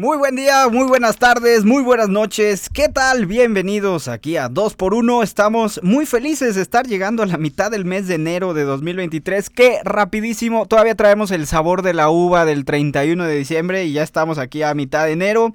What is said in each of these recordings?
Muy buen día, muy buenas tardes, muy buenas noches. ¿Qué tal? Bienvenidos aquí a 2x1. Estamos muy felices de estar llegando a la mitad del mes de enero de 2023. Qué rapidísimo. Todavía traemos el sabor de la uva del 31 de diciembre y ya estamos aquí a mitad de enero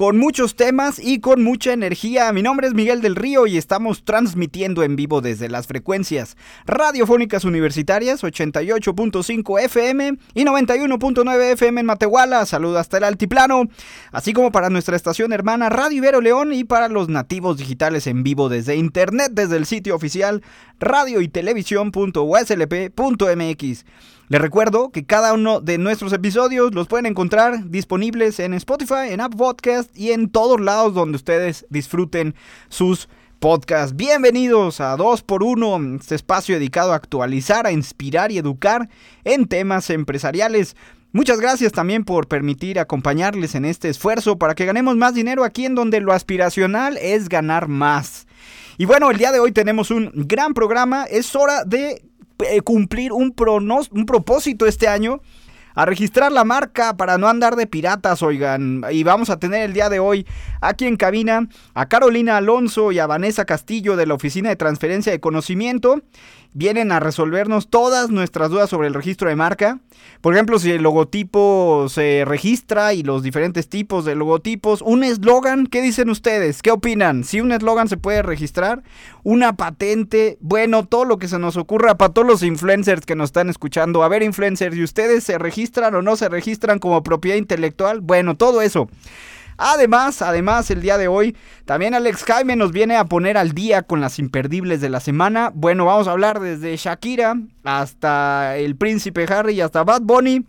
con muchos temas y con mucha energía. Mi nombre es Miguel del Río y estamos transmitiendo en vivo desde las frecuencias radiofónicas universitarias 88.5 FM y 91.9 FM en Matehuala. Saludos hasta el altiplano, así como para nuestra estación hermana Radio Ibero León y para los nativos digitales en vivo desde internet desde el sitio oficial radio y televisión.uslp.mx. Les recuerdo que cada uno de nuestros episodios los pueden encontrar disponibles en Spotify, en App Podcast y en todos lados donde ustedes disfruten sus podcasts. Bienvenidos a 2x1, este espacio dedicado a actualizar, a inspirar y educar en temas empresariales. Muchas gracias también por permitir acompañarles en este esfuerzo para que ganemos más dinero aquí en donde lo aspiracional es ganar más. Y bueno, el día de hoy tenemos un gran programa. Es hora de cumplir un, un propósito este año. A registrar la marca para no andar de piratas, oigan. Y vamos a tener el día de hoy aquí en cabina a Carolina Alonso y a Vanessa Castillo de la Oficina de Transferencia de Conocimiento vienen a resolvernos todas nuestras dudas sobre el registro de marca. Por ejemplo, si el logotipo se registra y los diferentes tipos de logotipos. Un eslogan, ¿qué dicen ustedes? ¿Qué opinan? Si un eslogan se puede registrar, una patente, bueno, todo lo que se nos ocurra para todos los influencers que nos están escuchando. A ver, influencers, ¿y ustedes se registran o no se registran como propiedad intelectual? Bueno, todo eso. Además, además, el día de hoy, también Alex Jaime nos viene a poner al día con las imperdibles de la semana. Bueno, vamos a hablar desde Shakira hasta el príncipe Harry y hasta Bad Bunny.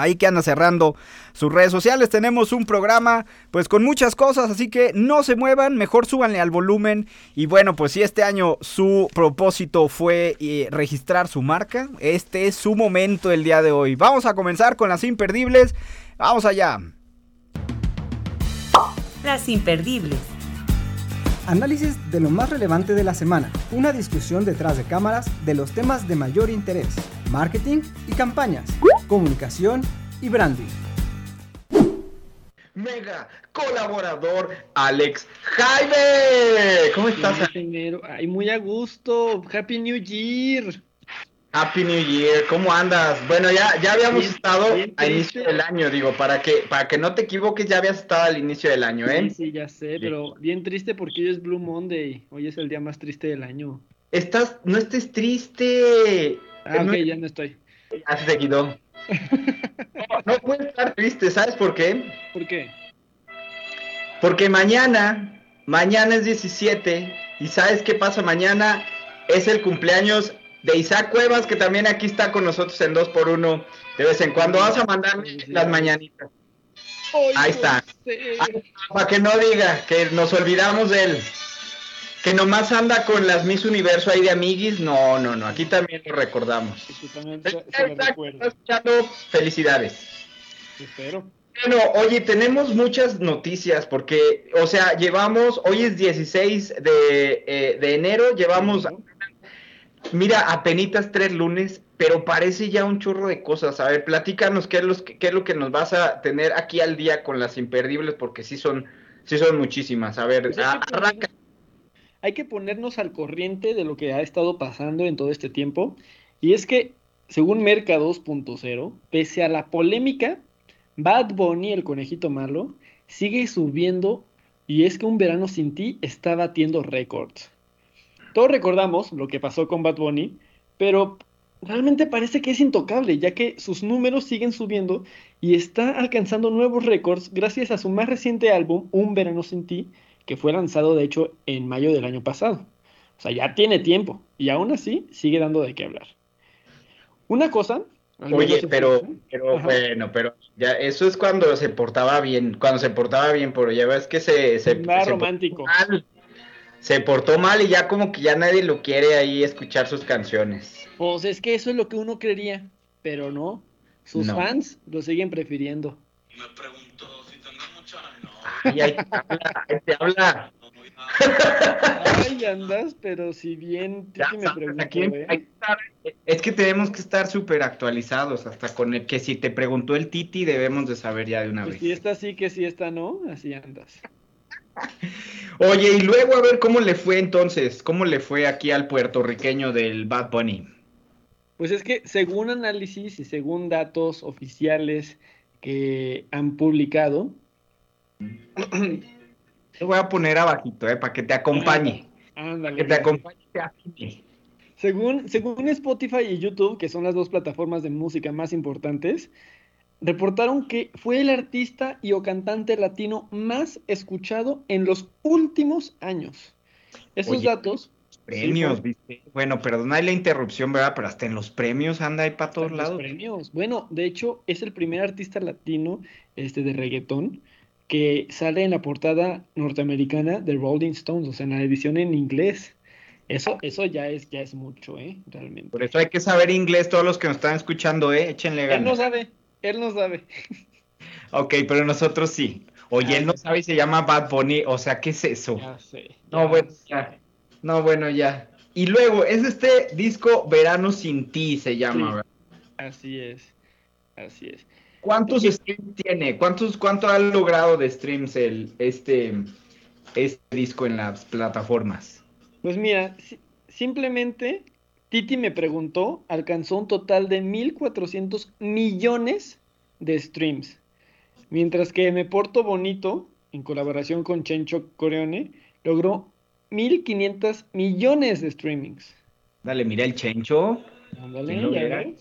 Ahí que anda cerrando sus redes sociales. Tenemos un programa pues con muchas cosas, así que no se muevan, mejor súbanle al volumen. Y bueno, pues si este año su propósito fue eh, registrar su marca, este es su momento el día de hoy. Vamos a comenzar con las imperdibles. Vamos allá. Las imperdibles. Análisis de lo más relevante de la semana. Una discusión detrás de cámaras de los temas de mayor interés. Marketing y campañas. Comunicación y branding. Mega colaborador Alex Jaime. ¿Cómo estás? Ay, muy a gusto. Happy New Year. Happy New Year, ¿cómo andas? Bueno, ya, ya habíamos estado al inicio del año, digo, para que, para que no te equivoques, ya habías estado al inicio del año, ¿eh? Sí, sí, ya sé, pero bien triste porque hoy es Blue Monday, hoy es el día más triste del año. Estás, no estés triste. Ah, ok, ya no estoy. Ya se quitó. no, no puedes estar triste, ¿sabes por qué? ¿Por qué? Porque mañana, mañana es 17, y ¿sabes qué pasa mañana? Es el cumpleaños de Isaac Cuevas, que también aquí está con nosotros en 2x1 de vez en cuando. Vas a mandarme las mañanitas. Ahí está. Para que no diga que nos olvidamos de él. Que nomás anda con las Miss Universo ahí de amiguis. No, no, no. Aquí también lo recordamos. Felicidades. Espero. Bueno, oye, tenemos muchas noticias porque, o sea, llevamos, hoy es 16 de, eh, de enero, llevamos Mira, apenitas tres lunes, pero parece ya un churro de cosas. A ver, platícanos qué es, los, qué es lo que nos vas a tener aquí al día con las imperdibles, porque sí son, sí son muchísimas. A ver, pues hay, que arranca. hay que ponernos al corriente de lo que ha estado pasando en todo este tiempo. Y es que, según Merca 2.0, pese a la polémica, Bad Bunny, el conejito malo, sigue subiendo y es que un verano sin ti está batiendo récords. Todos recordamos lo que pasó con Bad Bunny, pero realmente parece que es intocable, ya que sus números siguen subiendo y está alcanzando nuevos récords gracias a su más reciente álbum, Un Verano Sin Ti, que fue lanzado de hecho en mayo del año pasado. O sea, ya tiene tiempo y aún así sigue dando de qué hablar. Una cosa Oye, pero, pero Ajá. bueno, pero ya eso es cuando se portaba bien, cuando se portaba bien, pero ya ves que se, se, Más se romántico. Se portó mal y ya como que ya nadie lo quiere ahí escuchar sus canciones. Pues es que eso es lo que uno creería, pero no. Sus No. fans lo siguen prefiriendo. Ay, ahí te habla, ahí te habla. Ay, andas, pero si bien Ya Titi me preguntó, aquí ¿eh? hay que estar- es que tenemos que estar súper actualizados, hasta con el que si te preguntó el Titi debemos de saber ya de una Pues vez. si esta sí, que si esta no, así andas. Oye, y luego a ver cómo le fue entonces, cómo le fue aquí al puertorriqueño del Bad Bunny. Pues es que según análisis y según datos oficiales que han publicado, Te voy a poner abajito, eh, para que te acompañe, ándale, que te acompañe. Según, según Spotify y YouTube, que son las dos plataformas de música más importantes, reportaron que fue el artista y o cantante latino más escuchado en los últimos años. Esos Oye, datos Premios, Sí, viste. Bueno, perdona la interrupción, ¿verdad? Pero hasta en los premios anda ahí para todos Los lados. premios. Bueno, de hecho, es el primer artista latino este, de reggaetón que sale en la portada norteamericana de Rolling Stones, o sea, en la edición en inglés. Eso, eso ya es, ya es mucho, ¿eh? Realmente. Por eso hay que saber inglés, todos los que nos están escuchando, ¿eh? Échenle Él no ganas. sabe, él no sabe. Ok, pero nosotros sí. Oye, Ah, él no sabe y se llama Bad Bunny, o sea, ¿qué es eso? Ya sé. No, bueno, sé. ya. No, bueno, ya. Y luego, es este disco Verano sin ti, se llama, Sí. ¿verdad? Así es, así es. ¿Cuántos streams tiene? ¿Cuántos, ¿Cuánto ha logrado de streams el, este, este disco en las plataformas? Pues mira, si- simplemente Titi me preguntó, alcanzó un total de 1.400 millones de streams. Mientras que Me Porto Bonito, en colaboración con Chencho Coreone, logró 1.500 millones de streamings. Dale, mira el chencho. Ándale.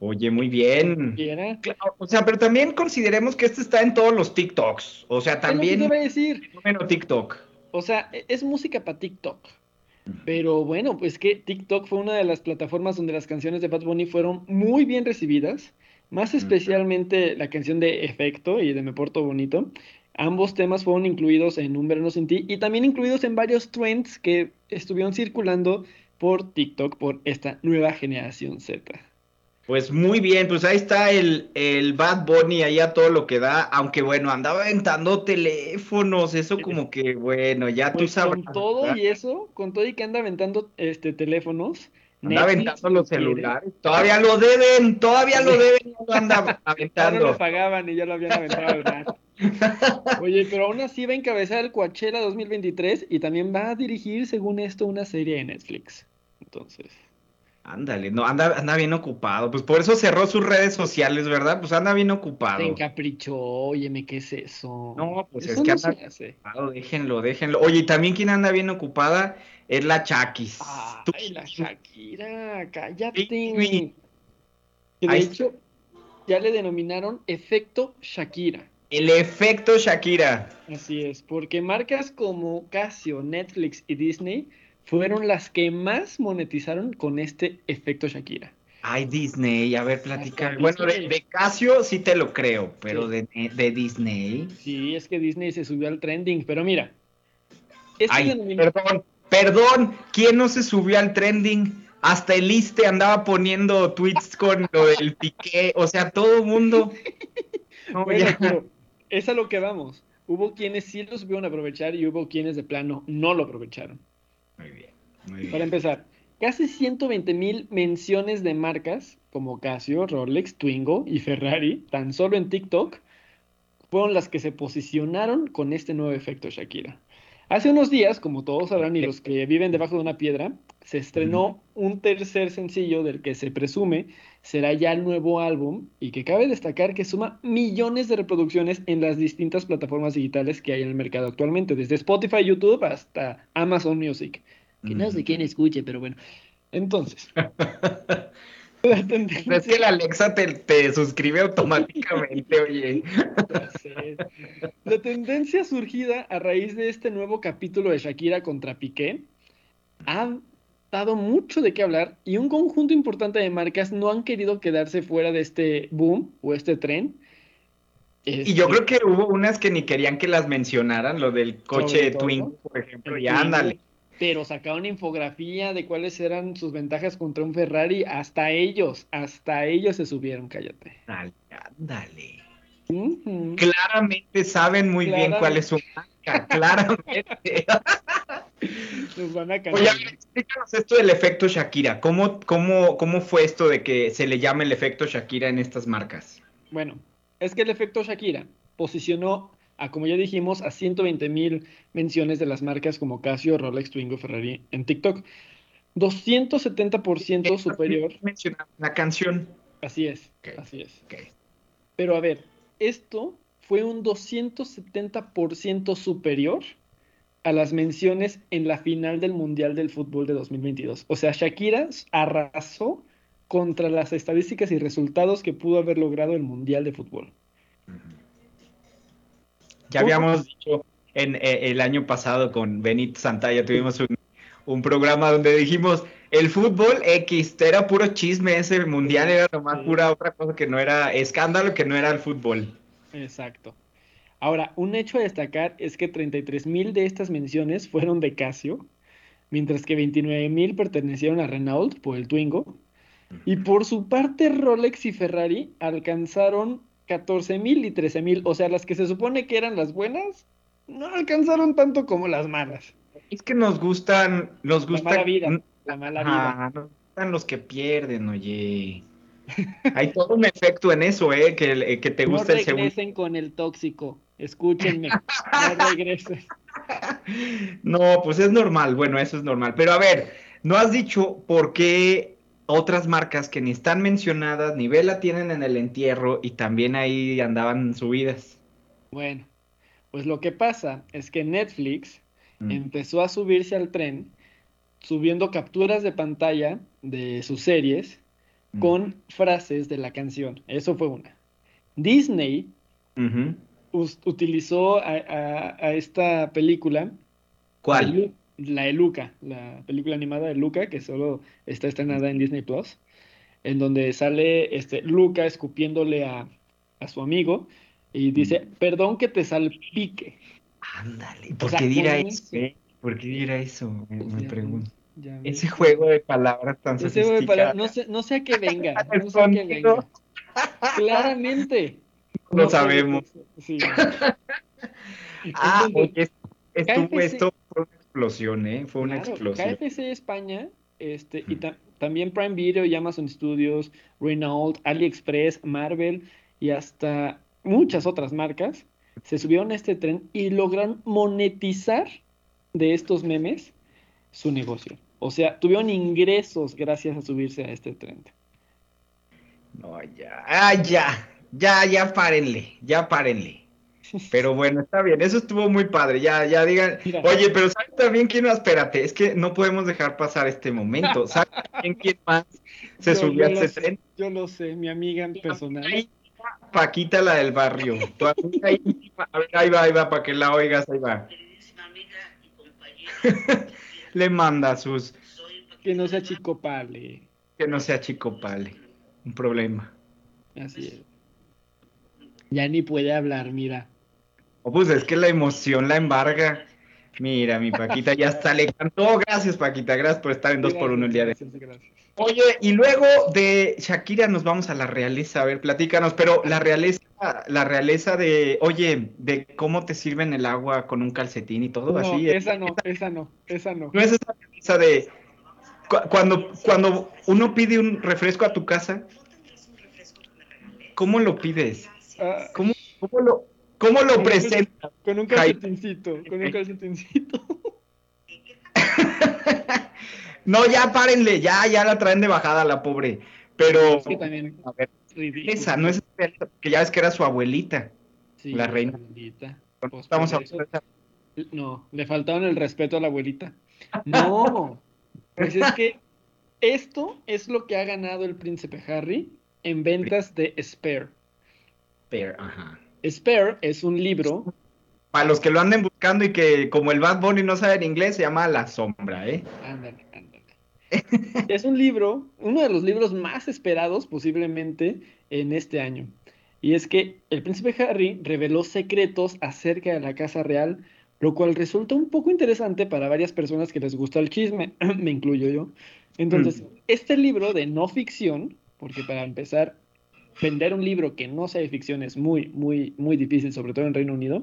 Oye, muy bien. Claro, O sea, pero también consideremos que este está en todos los TikToks. O sea, también te iba a decir. fenómeno TikTok. O sea, e- es música para TikTok. Pero bueno, pues que TikTok fue una de las plataformas donde las canciones de Bad Bunny fueron muy bien recibidas, más especialmente la canción de Efecto y de Me Porto Bonito. Ambos temas fueron incluidos en Un Verano Sin Ti y también incluidos en varios trends que estuvieron circulando por TikTok por esta nueva generación Z. Pues muy bien, pues ahí está el, el Bad Bunny ahí a todo lo que da, aunque bueno, andaba aventando teléfonos, eso como que bueno, ya tú Pues sabrás. con todo ¿verdad? y eso, con todo y que anda aventando este teléfonos, Anda Netflix aventando los quiere. celulares. Todavía lo deben, todavía lo deben, lo anda Ya no aventando. pagaban y ya lo habían aventado rato. Oye, pero aún así va a encabezar el Coachella 2023 y también va a dirigir, según esto, una serie de Netflix. Entonces, Ándale, no, anda, anda bien ocupado. Pues por eso cerró sus redes sociales, ¿verdad? Pues anda bien se ocupado. encaprichó, óyeme, ¿qué es eso? No, pues Eso es que no anda se hace. ocupado, déjenlo, déjenlo. Oye, y también quien anda bien ocupada es la Chakis. Tú- Ay, la Shakira, cállate. Sí, Que de Ahí hecho, ya le denominaron efecto Shakira. El efecto Shakira. Así es, porque marcas como Casio, Netflix y Disney fueron las que más monetizaron con este efecto Shakira. Ay, Disney, a ver, platica. Hasta Bueno, de, Casio sí te lo creo, pero Sí. de, de Disney. Sí, es que Disney se subió al trending, pero mira. Este Ay, perdón, perdón, ¿quién no se subió al trending? Hasta el Iste andaba poniendo tweets con lo del piqué, o sea, todo mundo. No, Bueno, pero es a lo que vamos. Hubo quienes sí lo supieron aprovechar y hubo quienes de plano no lo aprovecharon. Muy bien, muy Para empezar, casi 120 mil menciones de marcas como Casio, Rolex, Twingo y Ferrari, tan solo en TikTok, fueron las que se posicionaron con este nuevo efecto Shakira. Hace unos días, como todos sabrán y los que viven debajo de una piedra, se estrenó un tercer sencillo del que se presume será ya el nuevo álbum y que cabe destacar que suma millones de reproducciones en las distintas plataformas digitales que hay en el mercado actualmente, desde Spotify, YouTube hasta Amazon Music. Que no sé quién escuche, pero bueno. Entonces, la tendencia, Es que la Alexa te, te suscribe automáticamente, oye. la tendencia surgida a raíz de este nuevo capítulo de Shakira contra Piqué ha dado mucho de qué hablar y un conjunto importante de marcas no han querido quedarse fuera de este boom o este tren. Y yo Este, creo que hubo unas que ni querían que las mencionaran, lo del coche todo, Twingo, por ejemplo, el y Twingo, ándale. Pero sacaron infografía de cuáles eran sus ventajas contra un Ferrari. Hasta ellos, hasta ellos se subieron, cállate. Ándale. Claramente saben muy bien cuál es su marca, claramente. Nos van a Oye, a ver, explícanos esto del efecto Shakira. ¿Cómo, cómo, ¿Cómo fue esto de que se le llame el efecto Shakira en estas marcas? Bueno, es que el efecto Shakira posicionó a, como ya dijimos, a 120 mil menciones de las marcas como Casio, Rolex, Twingo, Ferrari en TikTok. 270% superior. Mencionar la canción. Así es, así es. Pero a ver, esto fue un 270% superior a las menciones en la final del Mundial del Fútbol de 2022. O sea, Shakira arrasó contra las estadísticas y resultados que pudo haber logrado el Mundial de Fútbol. Ya habíamos dicho en eh, el año pasado con Benito Santalla, tuvimos un, un programa donde dijimos el fútbol X, era puro chisme ese mundial, era nomás pura otra cosa que no era escándalo, que no era el fútbol. Exacto. Ahora, un hecho a destacar es que 33 mil de estas menciones fueron de Casio, mientras que 29 mil pertenecieron a Renault por el Twingo. Y por su parte, Rolex y Ferrari alcanzaron 14 mil y 13 mil. O sea, las que se supone que eran las buenas, no alcanzaron tanto como las malas. Es que nos gustan, nos La gusta, mala vida, la mala vida. Ajá, nos gustan los que pierden, oye. Hay todo un efecto en eso, eh, que, eh, que te No gusta el segundo. con el tóxico. Escúchenme. No regresen. No, pues es normal, bueno, eso es normal. Pero a ver, no has dicho por qué otras marcas que ni están mencionadas, ni vela tienen en el entierro y también ahí andaban subidas. Bueno, pues lo que pasa es que Netflix Mm. empezó a subirse al tren subiendo capturas de pantalla de sus series Mm. con frases de la canción. Eso fue una. Disney utilizó a, a- a esta película, ¿Cuál? La de Luca, la película animada de Luca, que solo está estrenada en Disney Plus, en donde sale este, Luca escupiéndole a, a su amigo y dice, perdón que te salpique. Ándale, ¿por O sea, qué dirá eso? eso- eh? ¿Por qué dirá eso? Me, me ya pregunto. Ya. Ese juego de palabras tan Ese juego de palabras, no sé, no sé a qué venga, no sé a qué venga. Claramente. Lo No, sabemos. Sí. Ah, oye, estuvo, KFC esto fue una explosión, ¿eh? Fue una claro, explosión. KFC España, este, y ta- también Prime Video y Amazon Studios, Renault, AliExpress, Marvel y hasta muchas otras marcas se subieron a este tren y lograron monetizar de estos memes su negocio. O sea, tuvieron ingresos gracias a subirse a este tren. No, ya. Ah, ya. Ya, ya párenle. Ya párenle. Pero bueno, está bien. Eso estuvo muy padre. Ya, ya digan. Mira. Oye, pero ¿sabes también quién más? Espérate, es que no podemos dejar pasar este momento. ¿Sabes también quién más se Yo- subió a yo sé, tren? Yo lo sé, mi amiga personal. Ahí va Paquita, la del barrio. Tu amiga íntima. A ver, ahí va, ahí va, para que la oigas, ahí va. Le manda sus. Que no sea chico pale. Que no sea chico pale. Un problema. Así es. Ya ni puede hablar, mira. Oh, pues es que la emoción la embarga. Mira, mi Paquita ya hasta le cantó. Gracias, Paquita. Gracias por estar en dos por uno el día de Gracias, gracias. Oye, y luego de Shakira nos vamos a la realeza. A ver, platícanos, pero la realeza, la realeza de, oye, de cómo te sirven el agua con un calcetín y todo No, así. ¿eh? esa no, esa no, esa no. No es esa realeza de cu- cuando, cuando uno pide un refresco a tu casa, ¿cómo lo pides? Ah, ¿Cómo, cómo lo, cómo lo presentas? con un calcetincito, con un calcetincito. No, ya párenle, ya, ya la traen de bajada la pobre. Pero, Es que también a ver, esa, no es que ya ves que era su abuelita. Sí, la reina. abuelita. Pues Estamos eso- No, le faltaron el respeto a la abuelita. No, pues es que esto es lo que ha ganado el príncipe Harry en ventas de Spare. Ajá. Spare es un libro, Para los que lo anden buscando y que como el Bad Bunny no sabe en inglés, se llama La Sombra, ¿eh? ándale, ándale. es un libro, uno de los libros más esperados posiblemente en este año. Y es que el príncipe Harry reveló secretos acerca de la Casa Real, lo cual resulta un poco interesante para varias personas que les gusta el chisme, me incluyo yo. Entonces, este libro de no ficción, porque para empezar, vender un libro que no sea de ficción es muy, muy, muy difícil, sobre todo en Reino Unido,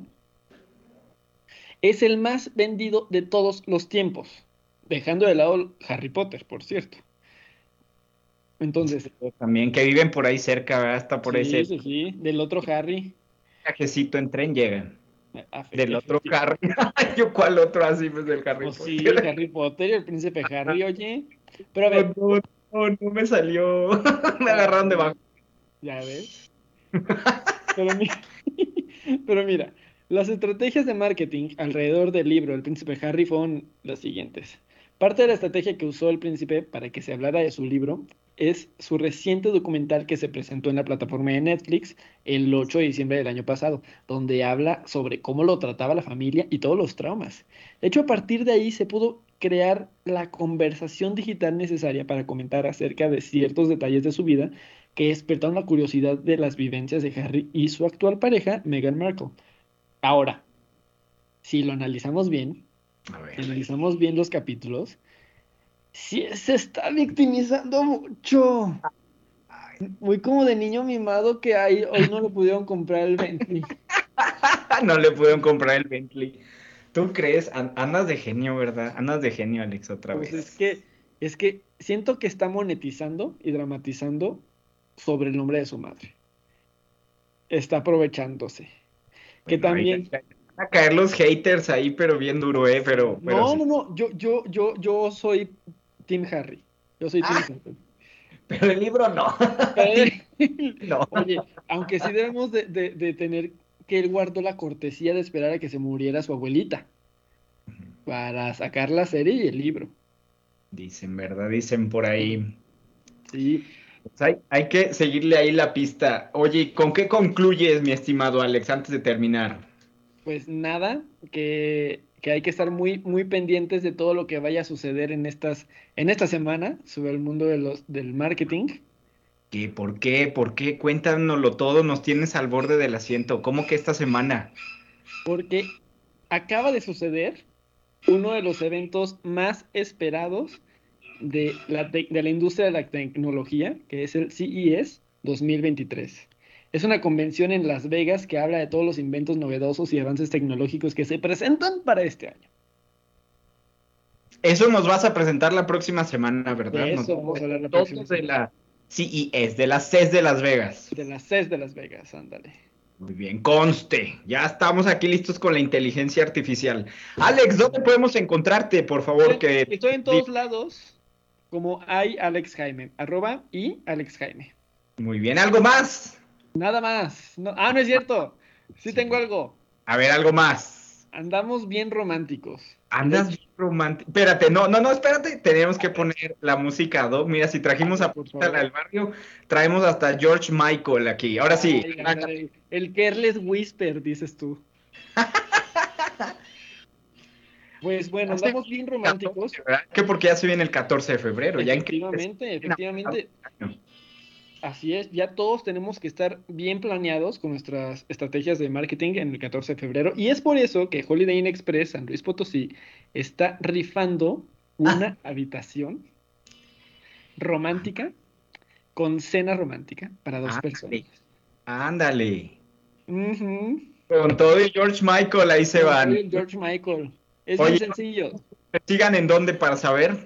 es el más vendido de todos los tiempos, dejando de lado Harry Potter, por cierto. Entonces. También que viven por ahí cerca. Hasta por sí, ahí. Sí, sí, del otro Harry. Viajecito en tren llegan. Ah, Del otro Harry. Yo, ¿cuál otro así? Pues del Harry Pues Potter. sí, el Harry Potter y el príncipe Harry, oye. Pero a ver, No, no, no me salió. me agarraron de bajo. Ya ves. Pero mira, las estrategias de marketing alrededor del libro El príncipe Harry fueron las siguientes. Parte de la estrategia que usó el príncipe para que se hablara de su libro es su reciente documental que se presentó en la plataforma de Netflix el 8 de diciembre del año pasado, donde habla sobre cómo lo trataba la familia y todos los traumas. De hecho, a partir de ahí se pudo crear la conversación digital necesaria para comentar acerca de ciertos detalles de su vida que despertaron la curiosidad de las vivencias de Harry y su actual pareja, Meghan Markle. Ahora, si lo analizamos bien, A ver. si analizamos bien los capítulos, sí se está victimizando mucho. Muy como de niño mimado que hay, hoy no le pudieron comprar el Bentley. no le pudieron comprar el Bentley. ¿Tú crees? An- Andas de genio, ¿verdad? Andas de genio, Alex, otra Pues vez. es que, es que siento que está monetizando y dramatizando sobre el nombre de su madre. Está aprovechándose. Que Bueno, también. Van a caer los haters ahí, pero bien duro, ¿eh? Pero, pero No, sí. no, no. Yo, yo, yo, yo soy Team Harry. Yo soy Team Ah. Harry. Pero el libro no. No. Oye, aunque sí debemos de, de- de tener que él guardó la cortesía de esperar a que se muriera su abuelita para sacar la serie y el libro. Dicen, ¿verdad? Dicen por ahí. Sí, hay, hay que seguirle ahí la pista. Oye, ¿con qué concluyes, mi estimado Alex, antes de terminar? pues nada, que, que hay que estar muy, muy pendientes de todo lo que vaya a suceder en estas, en esta semana sobre el mundo de los, del marketing. ¿Qué? ¿Por qué? ¿Por qué? Cuéntanoslo todo, nos tienes al borde del asiento. ¿Cómo que esta semana? Porque acaba de suceder uno de los eventos más esperados de la, tec- de la industria de la tecnología, que es el CES 2023. Es una convención en Las Vegas que habla de todos los inventos novedosos y avances tecnológicos que se presentan para este año. Eso nos vas a presentar la próxima semana, ¿verdad? De Nos- eso vamos a hablar la todos próxima de la CES, de las CES de Las Vegas. De las CES de Las Vegas, ándale. Muy bien, conste. Ya estamos aquí listos con la inteligencia artificial. Alex, ¿dónde podemos encontrarte, por favor? Que... Estoy en todos lados como hay Alex Jaime, arroba y Alex Jaime. Muy bien, ¿algo más? Nada más. No- ah, no es cierto. Sí tengo algo. A ver, algo más. Andamos bien románticos. Andas bien romántico. Espérate, no, no, no, espérate. Tenemos que poner la música, ¿no? Mira, si trajimos a favor. del barrio, traemos hasta George Michael aquí. Ahora sí. Ay, ándale. El Careless Whisper, dices tú. Pues bueno, andamos bien románticos. Que porque ya se viene el 14 de febrero. Ya en que- Efectivamente, efectivamente. Así es, ya todos tenemos que estar bien planeados con nuestras estrategias de marketing en el 14 de febrero. Y es por eso que Holiday Inn Express San Luis Potosí está rifando una habitación romántica con cena romántica para dos Ándale. personas. Ándale. Ujú. Con todo y George Michael ahí se van. George Michael. Es Oye. muy sencillo. ¿Me sigan en dónde para saber?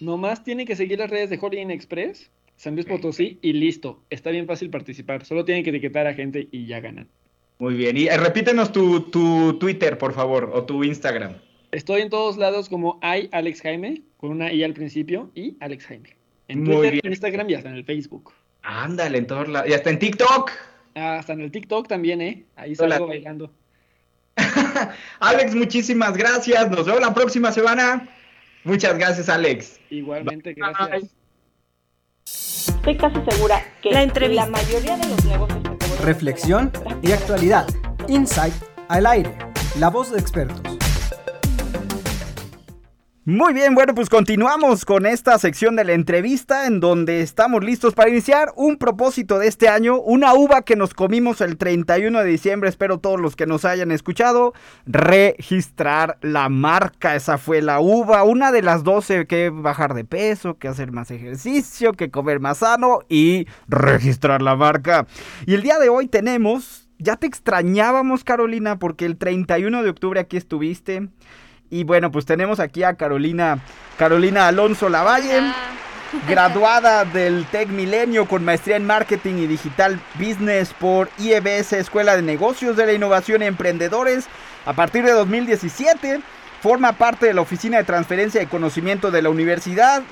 Nomás tienen que seguir las redes de Holiday Inn Express, San Luis. Potosí y listo. Está bien fácil participar. Solo tienen que etiquetar a gente y ya ganan. Muy bien. Y eh, repítenos tu, tu Twitter, por favor, o tu Instagram. Estoy en todos lados como hay Alex Jaime, con una I al principio, y Alex Jaime. En Muy Twitter, bien. en Instagram y hasta en el Facebook. Ándale, en todos lados. Y hasta en TikTok. Ah, hasta en el TikTok también, ¿eh? Ahí Hola. salgo bailando. Alex, muchísimas gracias. Nos vemos la próxima semana. Muchas gracias, Alex. Igualmente, Bye. gracias. Estoy casi segura que La entrevista. la mayoría de los negocios Reflexión y actualidad. Insight al aire. La voz de expertos. Muy bien, bueno, pues continuamos con esta sección de la entrevista en donde estamos listos para iniciar un propósito de este año, una uva que nos comimos el 31 de diciembre, espero todos los que nos hayan escuchado, registrar la marca, esa fue la uva, una de las 12 que bajar de peso, que hacer más ejercicio, que comer más sano y registrar la marca. Y el día de hoy tenemos, ya te extrañábamos Carolina porque el 31 de octubre aquí estuviste. Y bueno, pues tenemos aquí a Carolina, Carolina Alonso Lavalle, graduada del Tec Milenio con maestría en Marketing y Digital Business por IEBS Escuela de Negocios de la Innovación y Emprendedores. A partir de 2017 forma parte de la Oficina de Transferencia de Conocimiento de la Universidad,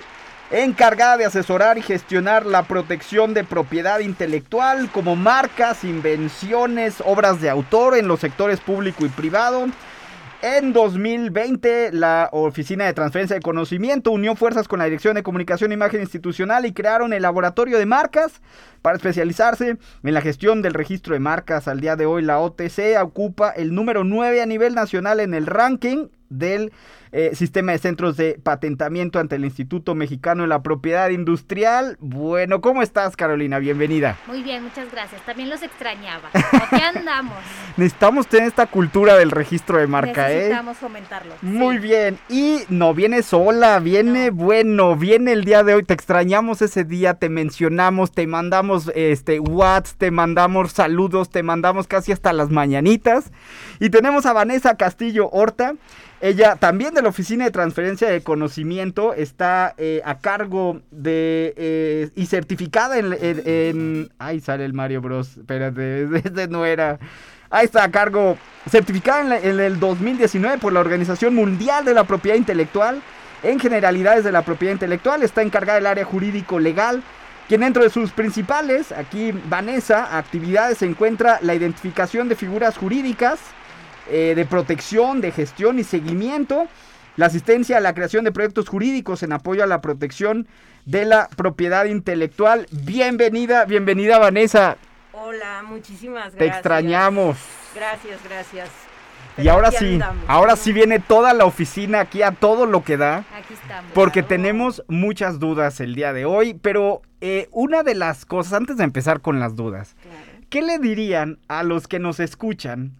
encargada de asesorar y gestionar la protección de propiedad intelectual como marcas, invenciones, obras de autor en los sectores público y privado en 2020, la Oficina de Transferencia de Conocimiento unió fuerzas con la Dirección de Comunicación e Imagen Institucional y crearon el Laboratorio de Marcas para especializarse en la gestión del registro de marcas. Al día de hoy, la OTC ocupa el número 9 a nivel nacional en el ranking del eh, sistema de centros de patentamiento ante el Instituto Mexicano de la Propiedad Industrial. Bueno, ¿cómo estás, Carolina? Bienvenida. Muy bien, muchas gracias. También los extrañaba. ¿Por qué andamos? Necesitamos tener esta cultura del registro de marca, ¿eh? Necesitamos fomentarlo. Muy bien. Y no viene sola, viene bueno, viene el día de hoy. Te extrañamos ese día, te mencionamos, te mandamos este WhatsApp, te mandamos saludos, te mandamos casi hasta las mañanitas. Y tenemos a Vanessa Castillo Horta. Ella también de la Oficina de Transferencia de Conocimiento está eh, a cargo de eh, y certificada en, en, Ahí sale el Mario Bros. Espérate, ese no era. Ahí está a cargo, certificada en, en, el 2019 por la Organización Mundial de la Propiedad Intelectual. En generalidades de la propiedad intelectual está encargada del área jurídico legal. Quien dentro de sus principales, aquí Vanessa, actividades se encuentra la identificación de figuras jurídicas, eh, de protección, de gestión y seguimiento, la asistencia a la creación de proyectos jurídicos en apoyo a la protección de la propiedad intelectual. Bienvenida, bienvenida Vanessa. Hola, muchísimas gracias. Te extrañamos. Gracias, gracias. y ahora sí, andamos. ahora sí viene toda la oficina aquí a todo lo que da. Aquí estamos. Porque tenemos muchas dudas el día de hoy, pero eh, una de las cosas, antes de empezar con las dudas, Claro. ¿qué le dirían a los que nos escuchan,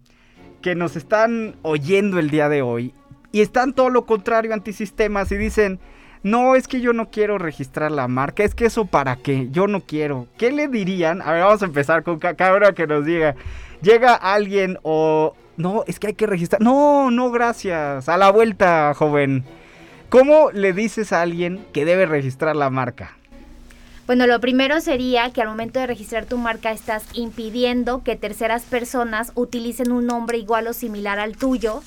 que nos están oyendo el día de hoy y están todo lo contrario antisistemas y dicen, no, es que yo no quiero registrar la marca, es que eso para qué, yo no quiero. ¿Qué le dirían? A ver, vamos a empezar con ca- cada uno que nos diga. Llega alguien o... No, es que hay que registrar. No, no, gracias. A la vuelta, joven. ¿Cómo le dices a alguien que debe registrar la marca? Bueno, lo primero sería que al momento de registrar tu marca estás impidiendo que terceras personas utilicen un nombre igual o similar al tuyo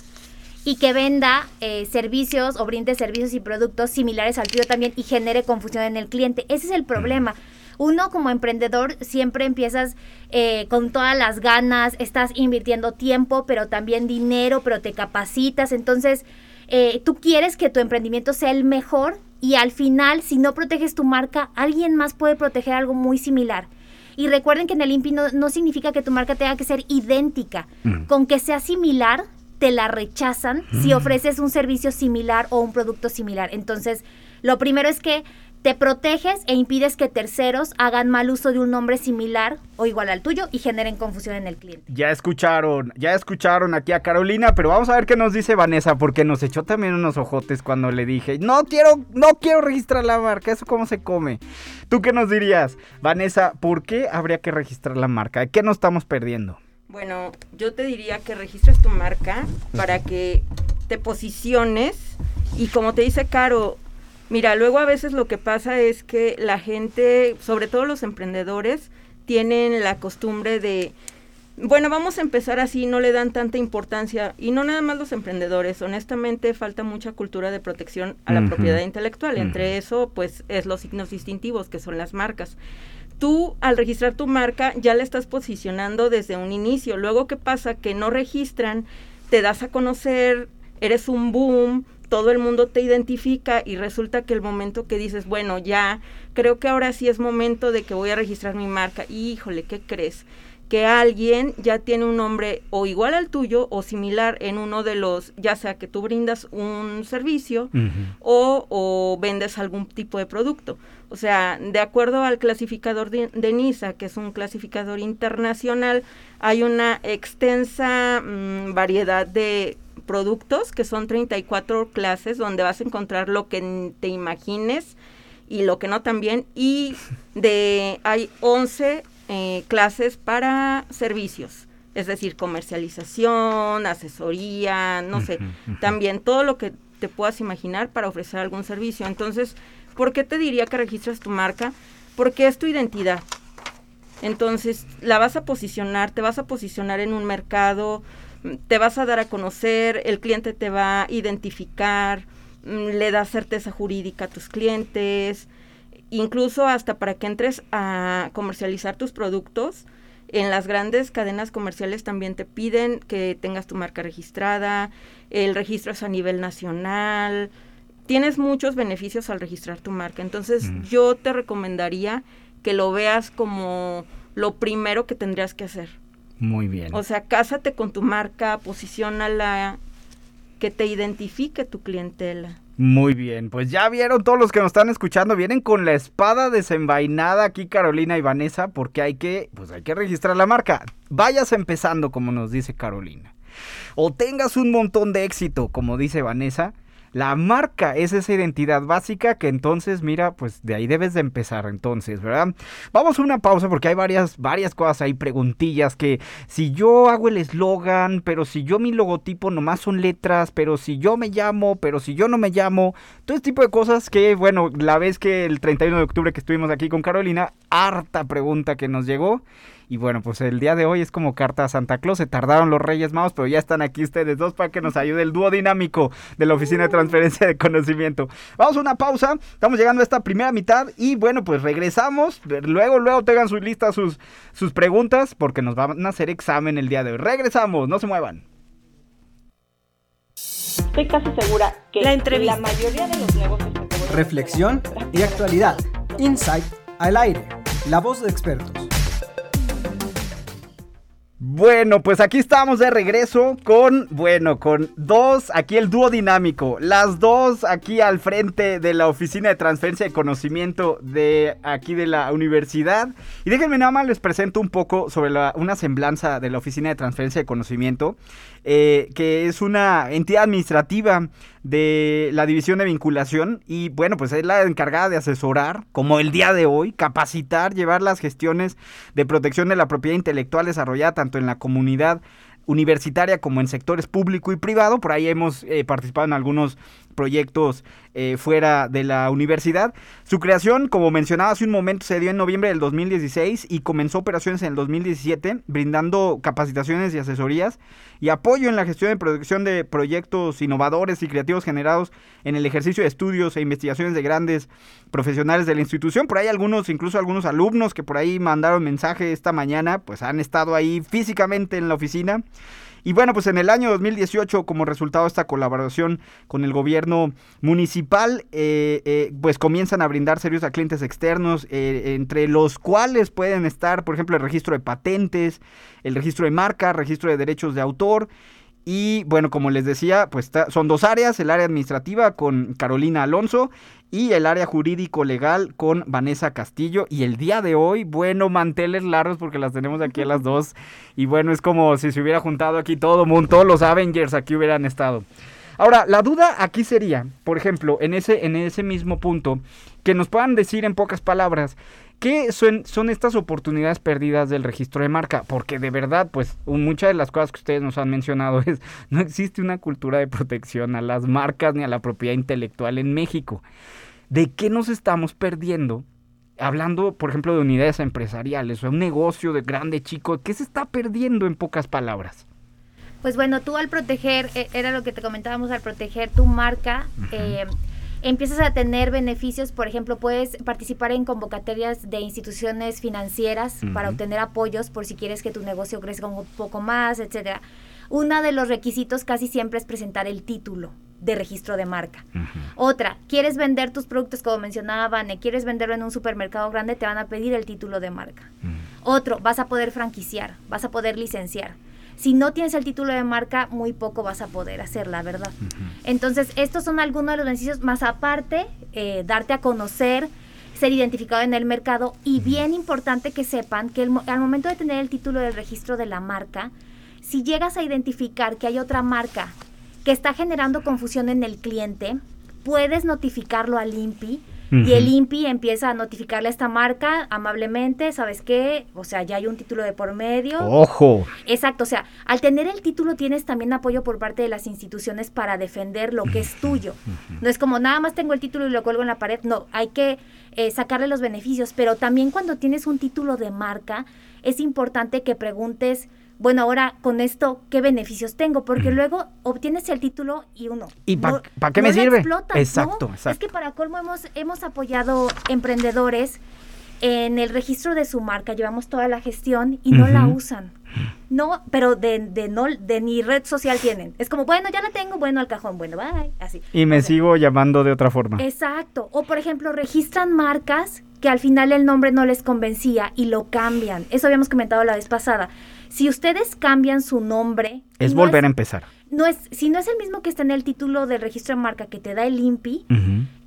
y que venda eh, servicios o brinde servicios y productos similares al tuyo también y genere confusión en el cliente. Ese es el problema. Uno como emprendedor siempre empiezas eh, con todas las ganas, estás invirtiendo tiempo, pero también dinero, pero te capacitas. Entonces, eh, tú quieres que tu emprendimiento sea el mejor y al final, si no proteges tu marca, alguien más puede proteger algo muy similar. Y recuerden que en el INPI no, no significa que tu marca tenga que ser idéntica. Mm. Con que sea similar, te la rechazan si Mm. ofreces un servicio similar o un producto similar. Entonces, lo primero es que te proteges e impides que terceros hagan mal uso de un nombre similar o igual al tuyo y generen confusión en el cliente. Ya escucharon, ya escucharon aquí a Carolina, pero vamos a ver qué nos dice Vanessa, porque nos echó también unos ojotes cuando le dije, no quiero, no quiero registrar la marca, eso cómo se come. ¿Tú qué nos dirías? Vanessa, ¿por qué habría que registrar la marca? ¿Qué nos estamos perdiendo? Bueno, yo te diría que registres tu marca para que te posiciones y como te dice Caro, mira, luego a veces lo que pasa es que la gente, sobre todo los emprendedores, tienen la costumbre de, bueno, vamos a empezar así, no le dan tanta importancia. Y no nada más los emprendedores, honestamente falta mucha cultura de protección a la propiedad intelectual, entre eso pues es los signos distintivos que son las marcas. Tú al registrar tu marca ya la estás posicionando desde un inicio. Luego, ¿qué pasa? Que no registran, te das a conocer, eres un boom, todo el mundo te identifica y resulta que el momento que dices, bueno, ya, creo que ahora sí es momento de que voy a registrar mi marca. Híjole, ¿qué crees? que alguien ya tiene un nombre o igual al tuyo o similar en uno de los, ya sea que tú brindas un servicio o, o vendes algún tipo de producto. O sea, de acuerdo al clasificador de, de NISA, que es un clasificador internacional, hay una extensa mm, variedad de productos, que son 34 clases, donde vas a encontrar lo que te imagines y lo que no también. Y de hay 11 eh, clases para servicios, es decir, comercialización, asesoría, no sé, también todo lo que te puedas imaginar para ofrecer algún servicio. Entonces, ¿por qué te diría que registras tu marca? Porque es tu identidad. Entonces, la vas a posicionar, te vas a posicionar en un mercado, te vas a dar a conocer, el cliente te va a identificar, mm, le da certeza jurídica a tus clientes, incluso hasta para que entres a comercializar tus productos. En las grandes cadenas comerciales también te piden que tengas tu marca registrada, el registro es a nivel nacional, tienes muchos beneficios al registrar tu marca. Entonces Mm. yo te recomendaría que lo veas como lo primero que tendrías que hacer. Muy bien. O sea, cásate con tu marca, posiciónala, que te identifique tu clientela. Muy bien, pues ya vieron todos los que nos están escuchando, vienen con la espada desenvainada aquí Carolina y Vanessa, porque hay que, pues hay que registrar la marca. Vayas empezando, como nos dice Carolina. O tengas un montón de éxito, como dice Vanessa. La marca es esa identidad básica que entonces, mira, pues de ahí debes de empezar entonces, ¿verdad? Vamos a una pausa porque hay varias, varias cosas ahí, preguntillas que si yo hago el eslogan, pero si yo mi logotipo nomás son letras, pero si yo me llamo, pero si yo no me llamo, todo este tipo de cosas que, bueno, la vez que el 31 de octubre que estuvimos aquí con Carolina, harta pregunta que nos llegó. Y bueno, pues el día de hoy es como carta a Santa Claus. Se tardaron los Reyes Magos, pero ya están aquí ustedes dos para que nos ayude el dúo dinámico de la Oficina de Transferencia de Conocimiento. Vamos a una pausa. Estamos llegando a esta primera mitad y bueno, pues regresamos. Luego, luego tengan sus listas, sus, sus preguntas, porque nos van a hacer examen el día de hoy. Regresamos, no se muevan. Estoy casi segura que La entrevista. la mayoría de los negocios Reflexión y actualidad. Insight al aire. La voz de expertos. Bueno, pues aquí estamos de regreso con, bueno, con dos, aquí el dúo dinámico, las dos aquí al frente de la oficina de transferencia de conocimiento de aquí de la universidad. Y déjenme nada más les presento un poco sobre la- una semblanza de la oficina de transferencia de conocimiento, eh, que es una entidad administrativa de la división de vinculación y bueno, pues es la encargada de asesorar, como el día de hoy, capacitar, llevar las gestiones de protección de la propiedad intelectual desarrollada tanto en la comunidad universitaria como en sectores público y privado. Por ahí hemos eh, participado en algunos proyectos eh, fuera de la universidad. Su creación, como mencionaba hace un momento, se dio en noviembre del 2016 y comenzó operaciones en el 2017, brindando capacitaciones y asesorías y apoyo en la gestión y producción de proyectos innovadores y creativos generados en el ejercicio de estudios e investigaciones de grandes profesionales de la institución. Por ahí algunos, incluso algunos alumnos que por ahí mandaron mensaje esta mañana, pues han estado ahí físicamente en la oficina. Y bueno, pues en el año 2018, como resultado de esta colaboración con el gobierno municipal, eh, eh, pues comienzan a brindar servicios a clientes externos, eh, entre los cuales pueden estar, por ejemplo, el registro de patentes, el registro de marca, registro de derechos de autor. Y bueno, como les decía, pues son dos áreas, el área administrativa con Carolina Alonso y el área jurídico legal con Vanessa Castillo. Y el día de hoy, bueno, manteles largos porque las tenemos aquí a las dos. Y bueno, es como si se hubiera juntado aquí todo mundo, todos los Avengers aquí hubieran estado. Ahora, la duda aquí sería, por ejemplo, en ese, en ese mismo punto, que nos puedan decir en pocas palabras, ¿qué son, son estas oportunidades perdidas del registro de marca? Porque de verdad, pues, muchas de las cosas que ustedes nos han mencionado es, no existe una cultura de protección a las marcas ni a la propiedad intelectual en México. ¿De qué nos estamos perdiendo? Hablando, por ejemplo, de unidades empresariales o un negocio de grande, chico, ¿qué se está perdiendo en pocas palabras? Pues bueno, tú al proteger, eh, era lo que te comentábamos, al proteger tu marca, eh, empiezas a tener beneficios, por ejemplo, puedes participar en convocatorias de instituciones financieras para obtener apoyos por si quieres que tu negocio crezca un poco más, etcétera. Uno de los requisitos casi siempre es presentar el título de registro de marca. Otra, quieres vender tus productos, como mencionaba Vane, quieres venderlo en un supermercado grande, te van a pedir el título de marca. Otro, vas a poder franquiciar, vas a poder licenciar. Si no tienes el título de marca, muy poco vas a poder hacer, la verdad. Entonces, estos son algunos de los beneficios, más aparte, eh, darte a conocer, ser identificado en el mercado y bien importante que sepan que el al momento de tener el título del registro de la marca, si llegas a identificar que hay otra marca que está generando confusión en el cliente, puedes notificarlo al INPI y el. INPI empieza a notificarle a esta marca amablemente, ¿sabes qué? O sea, ya hay un título de por medio. Ojo. Exacto, o sea, al tener el título tienes también apoyo por parte de las instituciones para defender lo que es tuyo. No es como nada más tengo el título y lo cuelgo en la pared, no, hay que eh, sacarle los beneficios, pero también cuando tienes un título de marca, es importante que preguntes, bueno, ahora con esto, ¿qué beneficios tengo? Porque luego obtienes el título y uno... ¿Y pa- no- pa' qué me sirve? explotas, Exacto, ¿no? exacto. Es que para colmo hemos, hemos apoyado emprendedores en el registro de su marca, llevamos toda la gestión y no la usan. No, pero de, de no de ni red social tienen. Es como, bueno, ya la tengo, bueno, al cajón, bueno, bye, así. Y me O sea, sigo llamando de otra forma. Exacto. O por ejemplo, registran marcas que al final el nombre no les convencía y lo cambian. Eso habíamos comentado la vez pasada. Si ustedes cambian su nombre, Es no volver a empezar. no es, si no es el mismo que está en el título del registro de marca que te da el INPI,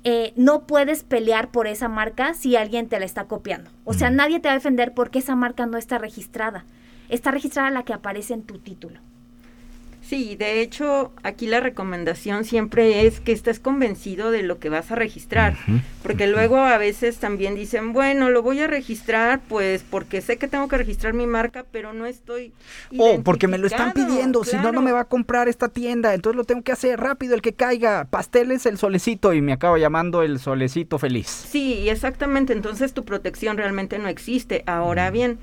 eh, no puedes pelear por esa marca si alguien te la está copiando. O sea, nadie te va a defender porque esa marca no está registrada. Está registrada la que aparece en tu título. Sí, de hecho, aquí la recomendación siempre es que estés convencido de lo que vas a registrar, porque luego a veces también dicen, bueno, lo voy a registrar pues porque sé que tengo que registrar mi marca, pero no estoy Oh, porque me lo están identificado". pidiendo, si no, no me va a comprar esta tienda, entonces lo tengo que hacer rápido, el que caiga, pasteles, el solecito, y me acabo llamando el solecito feliz. Sí, exactamente. Entonces tu protección realmente no existe. Ahora bien,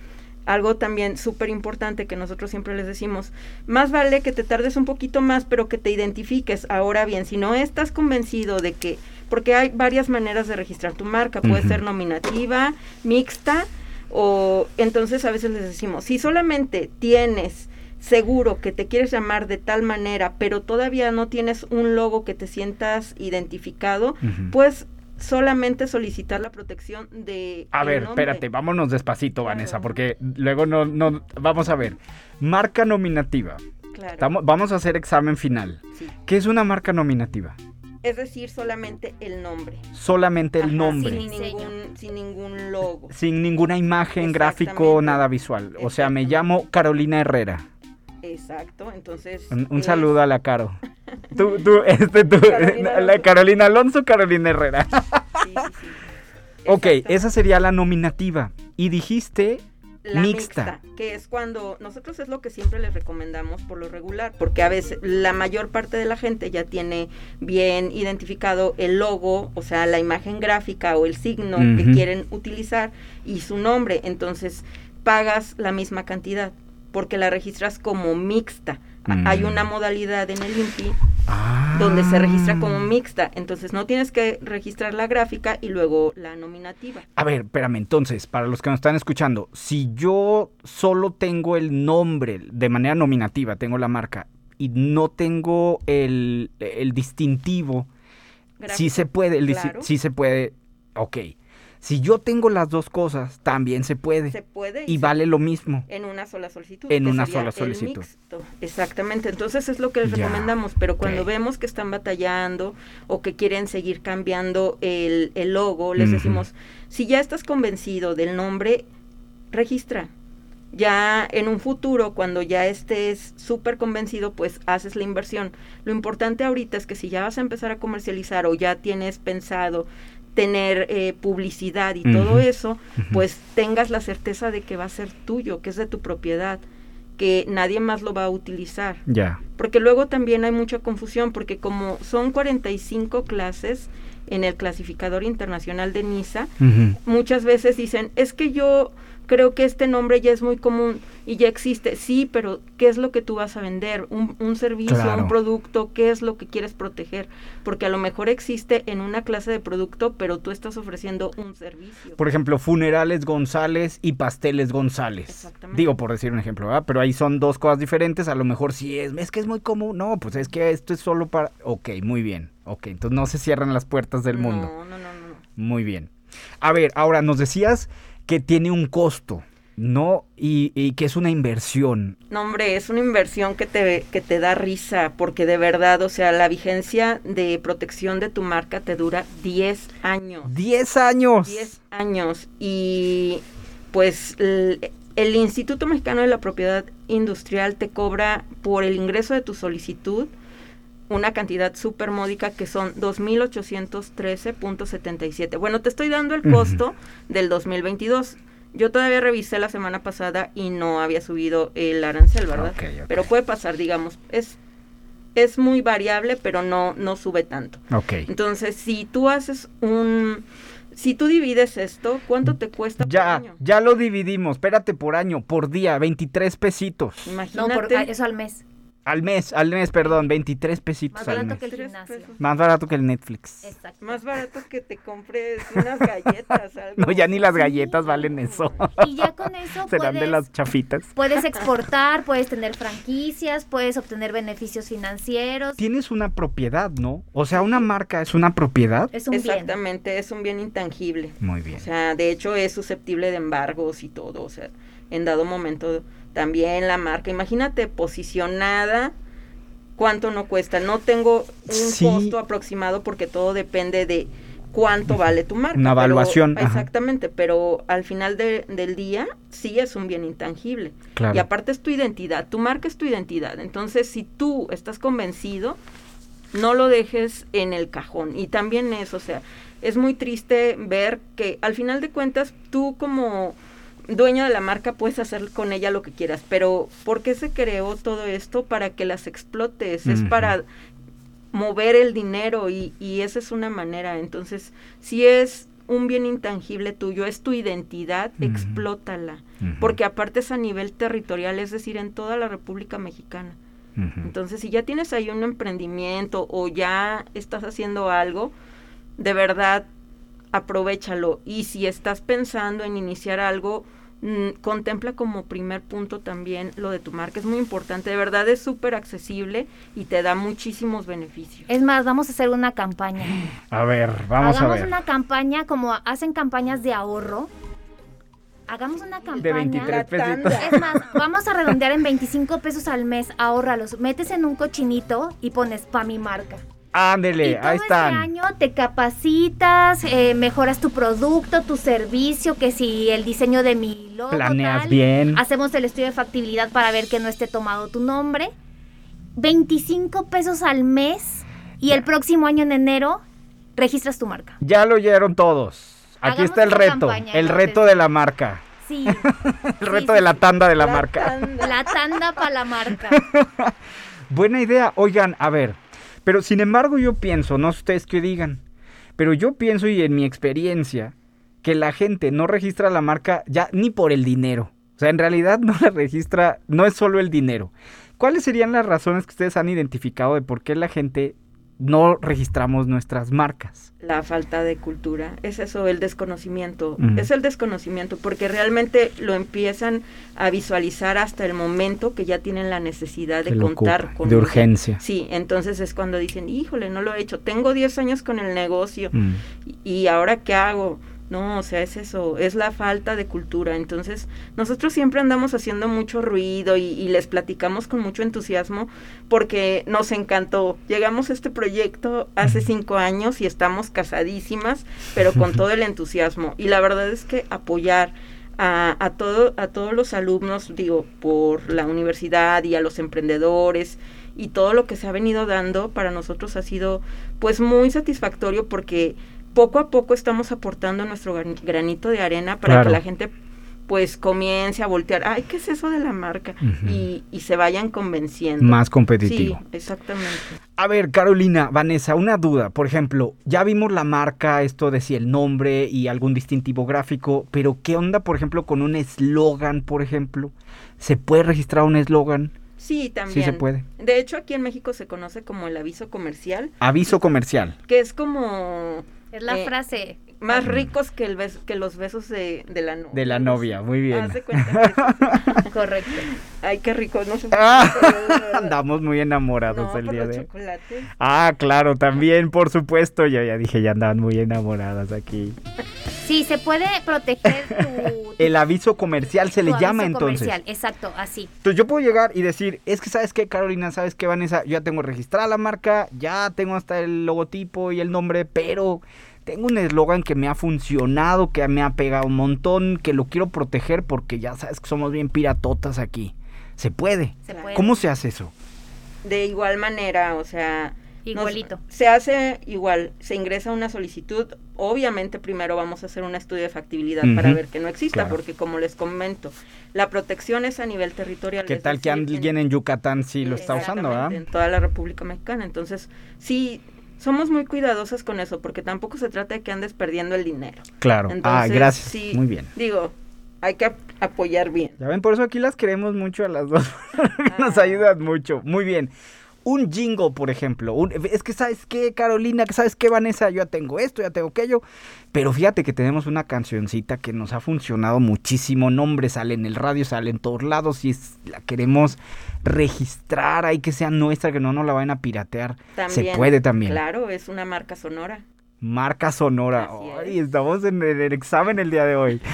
algo también súper importante que nosotros siempre les decimos, más vale que te tardes un poquito más, pero que te identifiques. Ahora bien, si no estás convencido de que, porque hay varias maneras de registrar tu marca, puede ser nominativa, mixta, o entonces a veces les decimos, si solamente tienes seguro que te quieres llamar de tal manera, pero todavía no tienes un logo que te sientas identificado, pues solamente solicitar la protección de A ver, nombre. espérate, vámonos despacito, Vanessa, porque luego no, no, vamos a ver. Marca nominativa. Claro. Vamos a hacer examen final. Sí. ¿Qué es una marca nominativa? Es decir, solamente el nombre. Solamente el Ajá, nombre. Sin ningún, sin ningún logo. Sin ninguna imagen, gráfico, nada visual. O sea, me llamo Carolina Herrera. Exacto, entonces... Un, un eh, saludo a la Caro. Tú, tú, este, tú, Carolina la Alonso. Carolina Alonso, Carolina Herrera. sí, sí, sí. ok, esa sería la nominativa. Y dijiste La mixta. mixta. que es cuando nosotros es lo que siempre les recomendamos por lo regular, porque a veces la mayor parte de la gente ya tiene bien identificado el logo, o sea, la imagen gráfica o el signo que quieren utilizar y su nombre, entonces pagas la misma cantidad porque la registras como mixta. A- Mm. Hay una modalidad en el INPI Ah. donde se registra como mixta, entonces no tienes que registrar la gráfica y luego la nominativa. A ver, espérame, entonces, para los que nos están escuchando, si yo solo tengo el nombre de manera nominativa, tengo la marca, y no tengo el, el distintivo, sí se puede, el Claro. sí se puede, ok. Si yo tengo las dos cosas, también se puede. Se puede y se- vale lo mismo. En una sola solicitud. En una sola solicitud. mixto. Exactamente. Entonces es lo que les Ya, recomendamos. Pero cuando vemos que están batallando o que quieren seguir cambiando el, el logo, les decimos, si ya estás convencido del nombre, registra. Ya en un futuro, cuando ya estés súper convencido, pues haces la inversión. Lo importante ahorita es que si ya vas a empezar a comercializar o ya tienes pensado tener eh, publicidad y todo eso, pues tengas la certeza de que va a ser tuyo, que es de tu propiedad, que nadie más lo va a utilizar. Ya. Porque luego también hay mucha confusión, porque como son 45 clases en el clasificador internacional de NISA, muchas veces dicen, es que yo creo que este nombre ya es muy común y ya existe. Sí, pero ¿qué es lo que tú vas a vender? Un, un servicio, Claro. un producto, ¿qué es lo que quieres proteger? Porque a lo mejor existe en una clase de producto, pero tú estás ofreciendo un servicio. Por ejemplo, funerales González y pasteles González. Exactamente. Digo, por decir un ejemplo, ¿verdad? Pero ahí son dos cosas diferentes. A lo mejor sí es, es que es muy común. No, pues es que esto es solo para... Ok, muy bien. Ok, entonces no se cierran las puertas del mundo. No, no, no, no. Muy bien. A ver, ahora nos decías que tiene un costo No, y, y que es una inversión. No, hombre, es una inversión que te, que te da risa, porque de verdad, o sea, la vigencia de protección de tu marca te dura 10 años. 10 años. 10 años. Y pues el, el Instituto Mexicano de la Propiedad Industrial te cobra por el ingreso de tu solicitud una cantidad súper módica que son 2.813.77. Bueno, te estoy dando el costo del 2022. Yo todavía revisé la semana pasada y no había subido el arancel, ¿verdad? Pero puede pasar, digamos, es, es muy variable, pero no, no sube tanto. Ok. Entonces, si tú haces un... Si tú divides esto, ¿cuánto te cuesta por Ya, año? ya lo dividimos. Espérate por año, por día, 23 pesitos. No, Imagínate. por, ah, eso al mes. Al mes, al mes, perdón, 23 pesitos Más al barato mes. que el gimnasio. Más barato que el Netflix. Exacto. Más barato que te compres unas galletas. algo. No, ya ni las Sí. galletas valen eso. Y ya con eso Serán de puedes, las chafitas. puedes exportar, puedes tener franquicias, puedes obtener beneficios financieros. Tienes una propiedad, ¿no? O sea, una marca es una propiedad. Es un bien. Exactamente, es un bien intangible. Muy bien. O sea, de hecho es susceptible de embargos y todo. O sea, en dado momento también la marca. Imagínate posicionada. ¿Cuánto no cuesta? No tengo un Sí. costo aproximado porque todo depende de cuánto vale tu marca. Una evaluación, exactamente, pero al final de- del día sí es un bien intangible. Claro. Y aparte es tu identidad, tu marca es tu identidad. Entonces, si tú estás convencido, no lo dejes en el cajón. Y también es, o sea, es muy triste ver que al final de cuentas tú como dueño de la marca puedes hacer con ella lo que quieras, pero ¿por qué se creó todo esto? Para que las explotes, es para mover el dinero y, y esa es una manera. Entonces, si es un bien intangible tuyo, es tu identidad, explótala. Porque aparte es a nivel territorial, es decir, en toda la República Mexicana. Entonces, si ya tienes ahí un emprendimiento o ya estás haciendo algo, de verdad, aprovechalo. Y si estás pensando en iniciar algo, mm, contempla como primer punto también lo de tu marca. Es muy importante, de verdad es súper accesible y te da muchísimos beneficios. Es más, vamos a hacer una campaña. A ver, vamos a Hagamos ver. una campaña como hacen campañas de ahorro. Hagamos una campaña. De 23 pesitos. Es más, vamos a redondear en 25 pesos al mes, ahórralos, metes en un cochinito y pones pa' mi marca. Ándele, y todo ahí este están. año te capacitas, eh, mejoras tu producto, tu servicio, que si el diseño de mi logo, Planeas tal, bien. Hacemos el estudio de factibilidad para ver que no esté tomado tu nombre. 25 pesos al mes y el próximo año en enero registras tu marca. Ya lo oyeron todos. Aquí Hagamos está el reto, campaña, el entonces. reto de la marca. Sí, El reto de la tanda de la, La marca. tanda. la tanda para la marca. Buena idea. Oigan, a ver. Pero sin embargo yo pienso, no ustedes qué digan, pero yo pienso y en mi experiencia que la gente no registra la marca ya ni por el dinero. O sea, en realidad no la registra, no es solo el dinero. ¿Cuáles serían las razones que ustedes han identificado de por qué la gente no registramos nuestras marcas? La falta de cultura, es eso, el desconocimiento, es el desconocimiento, porque realmente lo empiezan a visualizar hasta el momento que ya tienen la necesidad de contar ocupa, con de urgencia. Sí, entonces es cuando dicen, híjole, no lo he hecho, tengo 10 años con el negocio, y, y ahora qué hago? No, o sea, es eso, es la falta de cultura. Entonces, nosotros siempre andamos haciendo mucho ruido y, y les platicamos con mucho entusiasmo porque nos encantó. Llegamos a este proyecto hace cinco años y estamos casadísimas, pero con todo el entusiasmo. Y la verdad es que apoyar a, a, todo, a todos los alumnos, digo, por la universidad y a los emprendedores y todo lo que se ha venido dando para nosotros ha sido pues muy satisfactorio porque poco a poco estamos aportando nuestro gran- granito de arena para Claro. que la gente pues comience a voltear, ay, ¿qué es eso de la marca? Y, y se vayan convenciendo. Más competitivo. Sí, exactamente. A ver, Carolina, Vanessa, una duda. Por ejemplo, ya vimos la marca, esto de si el nombre y algún distintivo gráfico, pero ¿qué onda, por ejemplo, con un eslogan, por ejemplo? ¿Se puede registrar un eslogan? Sí, también. se puede. De hecho, aquí en México se conoce como el aviso comercial, Aviso comercial. que es como Es la Eh, frase. Más ricos que, el bes- que los besos de, de la novia. De la novia, muy bien. Haz de cuenta que es- Correcto. Ay, qué rico, no sé. Ah. Andamos muy enamorados No, el por día los de hoy. chocolates. Ah, claro, también, por supuesto. Yo ya dije, ya andaban muy enamoradas aquí. Sí, se puede proteger tu, El aviso comercial se le llama aviso entonces. comercial. Exacto, así. Entonces yo puedo llegar y decir, es que sabes qué, Carolina, sabes qué, Vanessa, yo ya tengo registrada la marca, ya tengo hasta el logotipo y el nombre, pero tengo un eslogan que me ha funcionado, que me ha pegado un montón, que lo quiero proteger porque ya sabes que somos bien piratotas aquí. Se puede. Se puede. ¿Cómo se hace eso? De igual manera, o sea... nos- Igualito. se hace igual, se ingresa una solicitud, obviamente primero vamos a hacer un estudio de factibilidad para ver que no exista, claro. porque como les comento, la protección es a nivel territorial. ¿Qué tal que decir, en- alguien en Yucatán sí lo está usando, verdad? En toda la República Mexicana. Entonces, sí, somos muy cuidadosas con eso, porque tampoco se trata de que andes perdiendo el dinero. Claro. ah, Entonces, gracias. sí, Muy bien. Digo, hay que ap- apoyar bien. Ya ven, por eso aquí las queremos mucho a las dos. Nos Ah. ayudan mucho. Muy bien. Un jingle, por ejemplo. un- es que sabes qué, Carolina, que sabes qué, Vanessa, yo ya tengo esto, ya tengo aquello. Pero fíjate que tenemos una cancioncita que nos ha funcionado muchísimo. Nombre sale en el radio, sale en todos lados y es- la queremos registrar ahí que sea nuestra, que no nos la vayan a piratear. También, Se puede también. Claro, es una marca sonora. Marca sonora. Ay, estamos en el, el examen el día de hoy.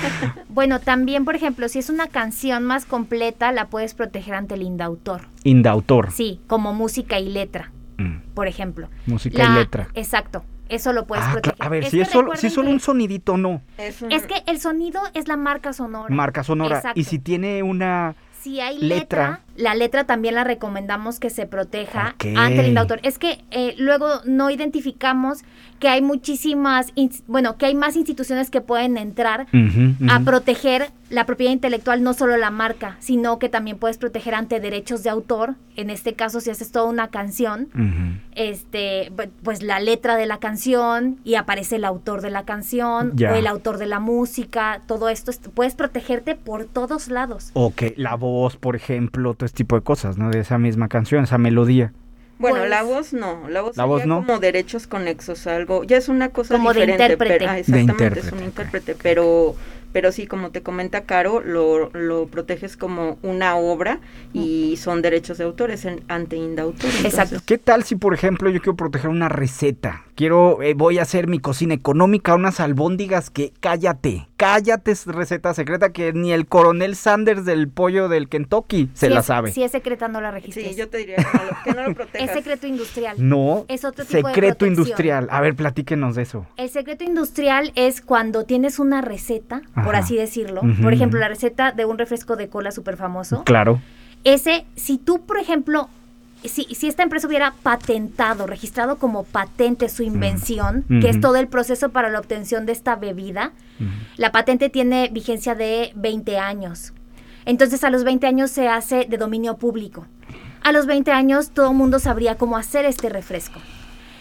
Bueno, también, por ejemplo, si es una canción más completa, la puedes proteger ante el indautor. Indautor. Sí, como música y letra, Mm, por ejemplo. música y letra. Exacto, eso lo puedes Ah, proteger. a ver, Es si es, solo, si es solo un sonidito, no. Es, un- Es que el sonido es la marca sonora. Marca sonora. Exacto. Y si tiene una... Si hay Letra. letra, la letra también la recomendamos que se proteja ante el indautor. Es que eh, luego no identificamos que hay muchísimas, bueno, que hay más instituciones que pueden entrar a proteger la propiedad intelectual, no solo la marca, sino que también puedes proteger ante derechos de autor. En este caso, si haces toda una canción, este, pues la letra de la canción y aparece el autor de la canción Ya. o el autor de la música, todo esto, es- puedes protegerte por todos lados. Ok, la voz, por ejemplo, todo tipo de cosas, ¿no? De esa misma canción, esa melodía. Bueno, Pues- la voz no, la voz, La voz no. como derechos conexos, algo, ya es una cosa Como de diferente, intérprete. pero- ah, De exactamente, es intérprete, un intérprete, pero pero sí, como te comenta Caro, lo, lo proteges como una obra y son derechos de autores en, ante indautor. Exacto. ¿Qué tal si, por ejemplo, yo quiero proteger una receta? Quiero, eh, voy a hacer mi cocina económica, unas albóndigas que, cállate, cállate, es receta secreta que ni el coronel Sanders del pollo del Kentucky se Si la es- sabe. Si es secreta, no la registres. Sí, yo te diría que no lo, que no lo protejas. Es secreto industrial. No, Es otro tipo de secreto industrial. A ver, platíquenos de eso. El secreto industrial es cuando tienes una receta, por así decirlo. Por ejemplo, la receta de un refresco de cola súper famoso. Claro. Ese, si tú, por ejemplo, si, si esta empresa hubiera patentado, registrado como patente su invención, que es todo el proceso para la obtención de esta bebida, la patente tiene vigencia de 20 años. Entonces a los 20 años se hace de dominio público. A los 20 años todo el mundo sabría cómo hacer este refresco.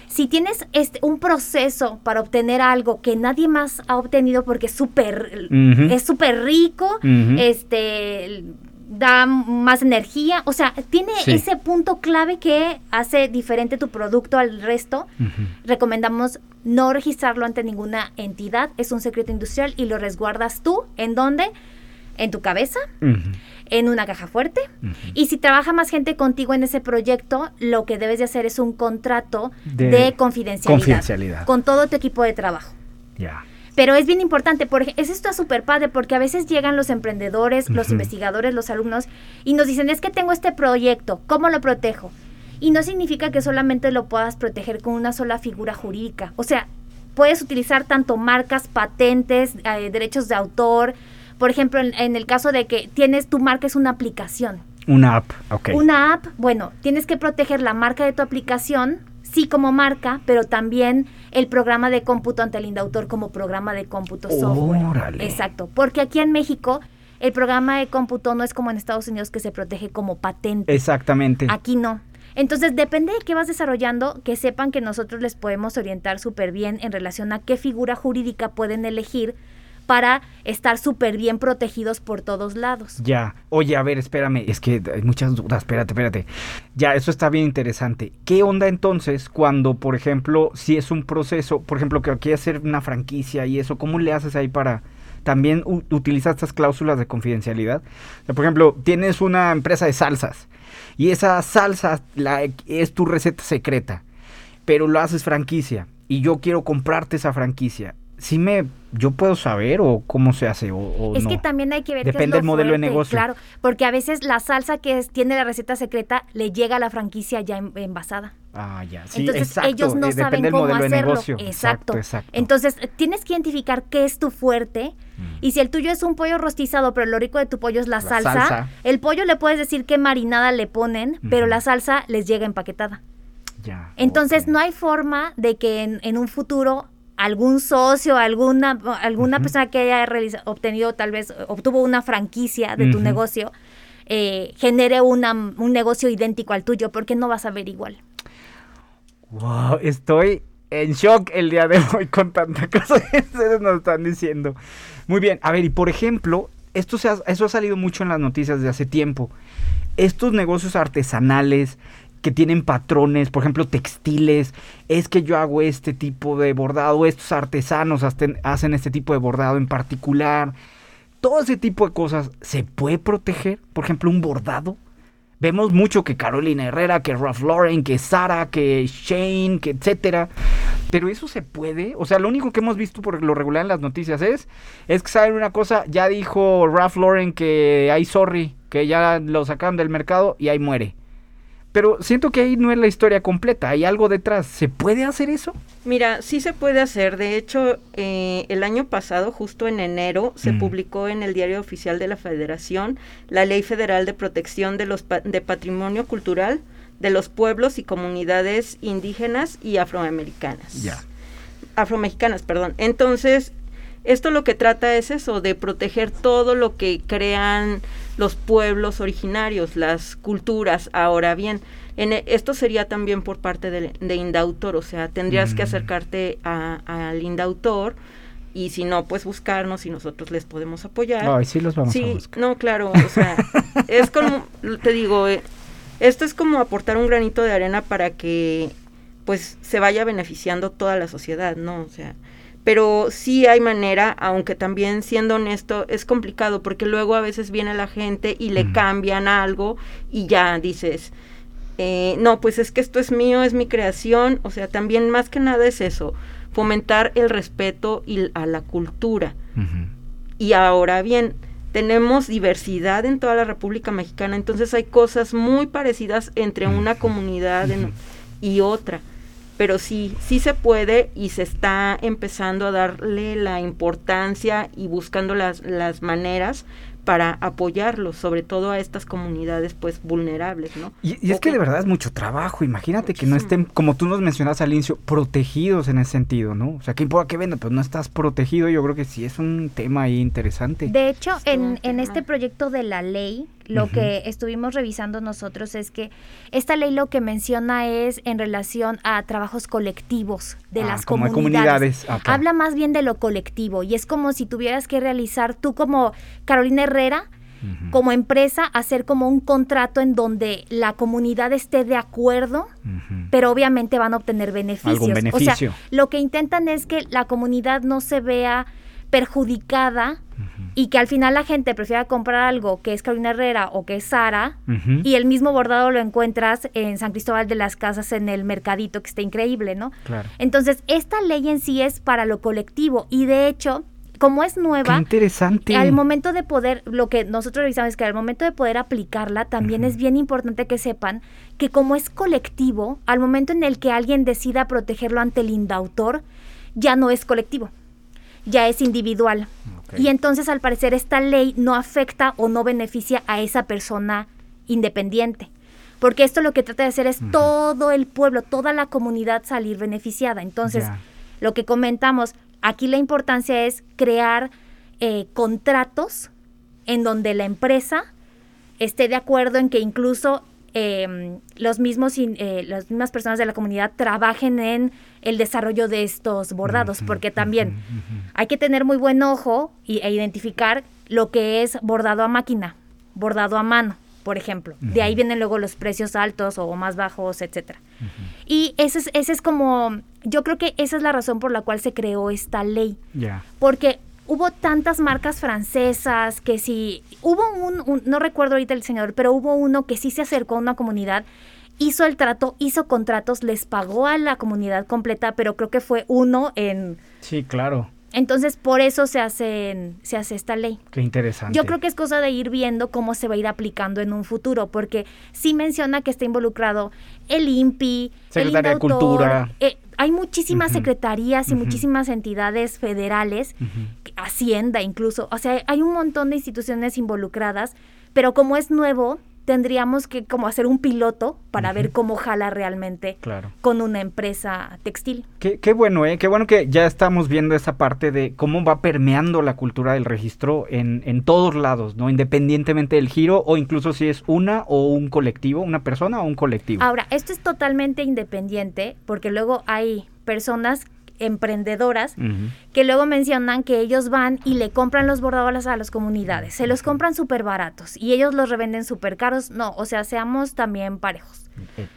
Si tienes este, un proceso para obtener algo que nadie más ha obtenido porque es súper rico, este da más energía, o sea, tiene Sí. ese punto clave que hace diferente tu producto al resto. Recomendamos no registrarlo ante ninguna entidad, es un secreto industrial y lo resguardas tú, ¿en dónde? En tu cabeza, en una caja fuerte. Y si trabaja más gente contigo en ese proyecto, lo que debes de hacer es un contrato De de, confidencialidad, confidencialidad. con todo tu equipo de trabajo. Ya. Pero es bien importante, porque eso está súper padre, porque a veces llegan los emprendedores, los investigadores, los alumnos, y nos dicen, es que tengo este proyecto, ¿cómo lo protejo? Y no significa que solamente lo puedas proteger con una sola figura jurídica. O sea, puedes utilizar tanto marcas, patentes, eh, derechos de autor. Por ejemplo, en, en el caso de que tienes tu marca es una aplicación. Una app, ok. Una app, bueno, tienes que proteger la marca de tu aplicación, sí como marca, pero también el programa de cómputo ante el indautor como programa de cómputo software. Órale. Exacto, porque aquí en México el programa de cómputo no es como en Estados Unidos que se protege como patente. Exactamente. Aquí no. Entonces, depende de qué vas desarrollando, que sepan que nosotros les podemos orientar súper bien en relación a qué figura jurídica pueden elegir para estar súper bien protegidos por todos lados. Ya. Oye, a ver, espérame. Es que hay muchas dudas. Espérate, espérate. Ya, eso está bien interesante. ¿Qué onda entonces cuando, por ejemplo, si es un proceso, por ejemplo, que quieres hacer una franquicia y eso, ¿cómo le haces ahí para también u- utilizar estas cláusulas de confidencialidad? Por ejemplo, tienes una empresa de salsas y esa salsa es tu receta secreta, pero lo haces franquicia y yo quiero comprarte esa franquicia. ¿Sí me yo puedo saber o cómo se hace o, o Es que no? también hay que ver qué es Depende lo del modelo de negocio. Claro, porque a veces la salsa que es- tiene la receta secreta le llega a la franquicia ya en- envasada. Ah, ya. Sí, Entonces exacto, ellos no eh, saben cómo de hacerlo. negocio. Exacto. exacto. Entonces tienes que identificar qué es tu fuerte. Y si el tuyo es un pollo rostizado, pero lo rico de tu pollo es la, La salsa, salsa. el pollo le puedes decir qué marinada le ponen, pero la salsa les llega empaquetada. Ya. Entonces no hay forma de que en, en un futuro algún socio, alguna, alguna persona que haya obtenido tal vez, obtuvo una franquicia de tu negocio, eh, genere una, un negocio idéntico al tuyo, porque no vas a ver igual. Wow, estoy en shock el día de hoy con tanta cosa que ustedes nos están diciendo. Muy bien, a ver, y por ejemplo, esto se ha, eso ha salido mucho en las noticias de hace tiempo. Estos negocios artesanales que tienen patrones, por ejemplo, textiles, es que yo hago este tipo de bordado, estos artesanos hacen, este tipo de bordado en particular. Todo ese tipo de cosas, ¿se puede proteger? Por ejemplo, un bordado. Vemos mucho que Carolina Herrera, que Ralph Lauren, que Sara, que Shane, que etcétera. Pero eso se puede. O sea, lo único que hemos visto por lo regular en las noticias es, es que saben una cosa, ya dijo Ralph Lauren que hay sorry, que ya lo sacaron del mercado y ahí muere. Pero siento que ahí no es la historia completa, hay algo detrás. ¿Se puede hacer eso? Mira, sí se puede hacer. De hecho, eh, el año pasado, justo en enero, se Mm. publicó en el Diario Oficial de la Federación la Ley Federal de Protección de los pa- de Patrimonio Cultural de los pueblos y comunidades indígenas y afroamericanas. Ya. Afromexicanas, perdón. Entonces, esto lo que trata es eso, de proteger todo lo que crean los pueblos originarios, las culturas. Ahora bien, en e- esto sería también por parte de, de Indautor, o sea, tendrías que Mm. acercarte a- al Indautor y si no, pues buscarnos y nosotros les podemos apoyar. Ay, sí los vamos a sí, buscar. no, claro, o sea, es como, te digo, eh, esto es como aportar un granito de arena para que pues se vaya beneficiando toda la sociedad, ¿no? O sea, pero sí hay manera, aunque también siendo honesto es complicado porque luego a veces viene la gente y le cambian algo y ya dices, eh, no, pues es que esto es mío, es mi creación, o sea, también más que nada es eso, fomentar el respeto y a la cultura. Y ahora bien, tenemos diversidad en toda la República Mexicana, entonces hay cosas muy parecidas entre una comunidad en- y otra. Pero sí, sí se puede y se está empezando a darle la importancia y buscando las, las maneras para apoyarlos, sobre todo a estas comunidades pues vulnerables, ¿no? Y, y es que de verdad es mucho trabajo. Imagínate que no estén, como tú nos mencionas al inicio, protegidos en ese sentido, ¿no? O sea, ¿qué importa que venda? Pues no estás protegido. Yo creo que sí es un tema ahí interesante. De hecho, en, en este proyecto de la ley, lo que estuvimos revisando nosotros es que esta ley lo que menciona es en relación a trabajos colectivos de Ah, las como de comunidades. comunidades, ok. Habla más bien de lo colectivo y es como si tuvieras que realizar tú como Carolina Herrera, como empresa, hacer como un contrato en donde la comunidad esté de acuerdo pero obviamente van a obtener beneficios. Algún O beneficio. sea, lo que intentan es que la comunidad no se vea perjudicada y que al final la gente prefiera comprar algo que es Carolina Herrera o que es Sara y el mismo bordado lo encuentras en San Cristóbal de las Casas en el mercadito que está increíble, ¿no? Claro. Entonces, esta ley en sí es para lo colectivo y de hecho, como es Qué nueva, interesante. al momento de poder, lo que nosotros revisamos es que al momento de poder aplicarla, también es bien importante que sepan que como es colectivo, al momento en el que alguien decida protegerlo ante el indautor, ya no es colectivo, ya es individual. Y entonces al parecer esta ley no afecta o no beneficia a esa persona independiente. Porque esto lo que trata de hacer es todo el pueblo, toda la comunidad salir beneficiada. Entonces, lo que comentamos, aquí la importancia es crear eh, contratos en donde la empresa esté de acuerdo en que incluso eh, los mismos eh, las mismas personas de la comunidad trabajen en el desarrollo de estos bordados, porque también hay que tener muy buen ojo y, e identificar lo que es bordado a máquina, bordado a mano, por ejemplo. De ahí vienen luego los precios altos o más bajos, etcétera. Y ese es, ese es como, yo creo que esa es la razón por la cual se creó esta ley, porque hubo tantas marcas francesas que sí, hubo un, un- no recuerdo ahorita el señor, pero hubo uno que sí se acercó a una comunidad, hizo el trato, hizo contratos, les pagó a la comunidad completa, pero creo que fue uno en, Sí, claro. Entonces, por eso se, hacen, se hace esta ley. Qué interesante. Yo creo que es cosa de ir viendo cómo se va a ir aplicando en un futuro, porque sí menciona que está involucrado el INPI, Secretaría el de Indautor, Cultura. eh, hay muchísimas secretarías y muchísimas entidades federales, Hacienda incluso, o sea, hay un montón de instituciones involucradas, pero como es nuevo, tendríamos que como hacer un piloto para ver cómo jala realmente Claro. con una empresa textil. Qué, qué bueno, ¿eh? Qué bueno que ya estamos viendo esa parte de cómo va permeando la cultura del registro en, en todos lados, ¿no? Independientemente del giro o incluso si es una o un colectivo, una persona o un colectivo. Ahora, esto es totalmente independiente porque luego hay personas emprendedoras que luego mencionan que ellos van y le compran los bordados a las comunidades, se los compran súper baratos y ellos los revenden súper caros. No, o sea, seamos también parejos.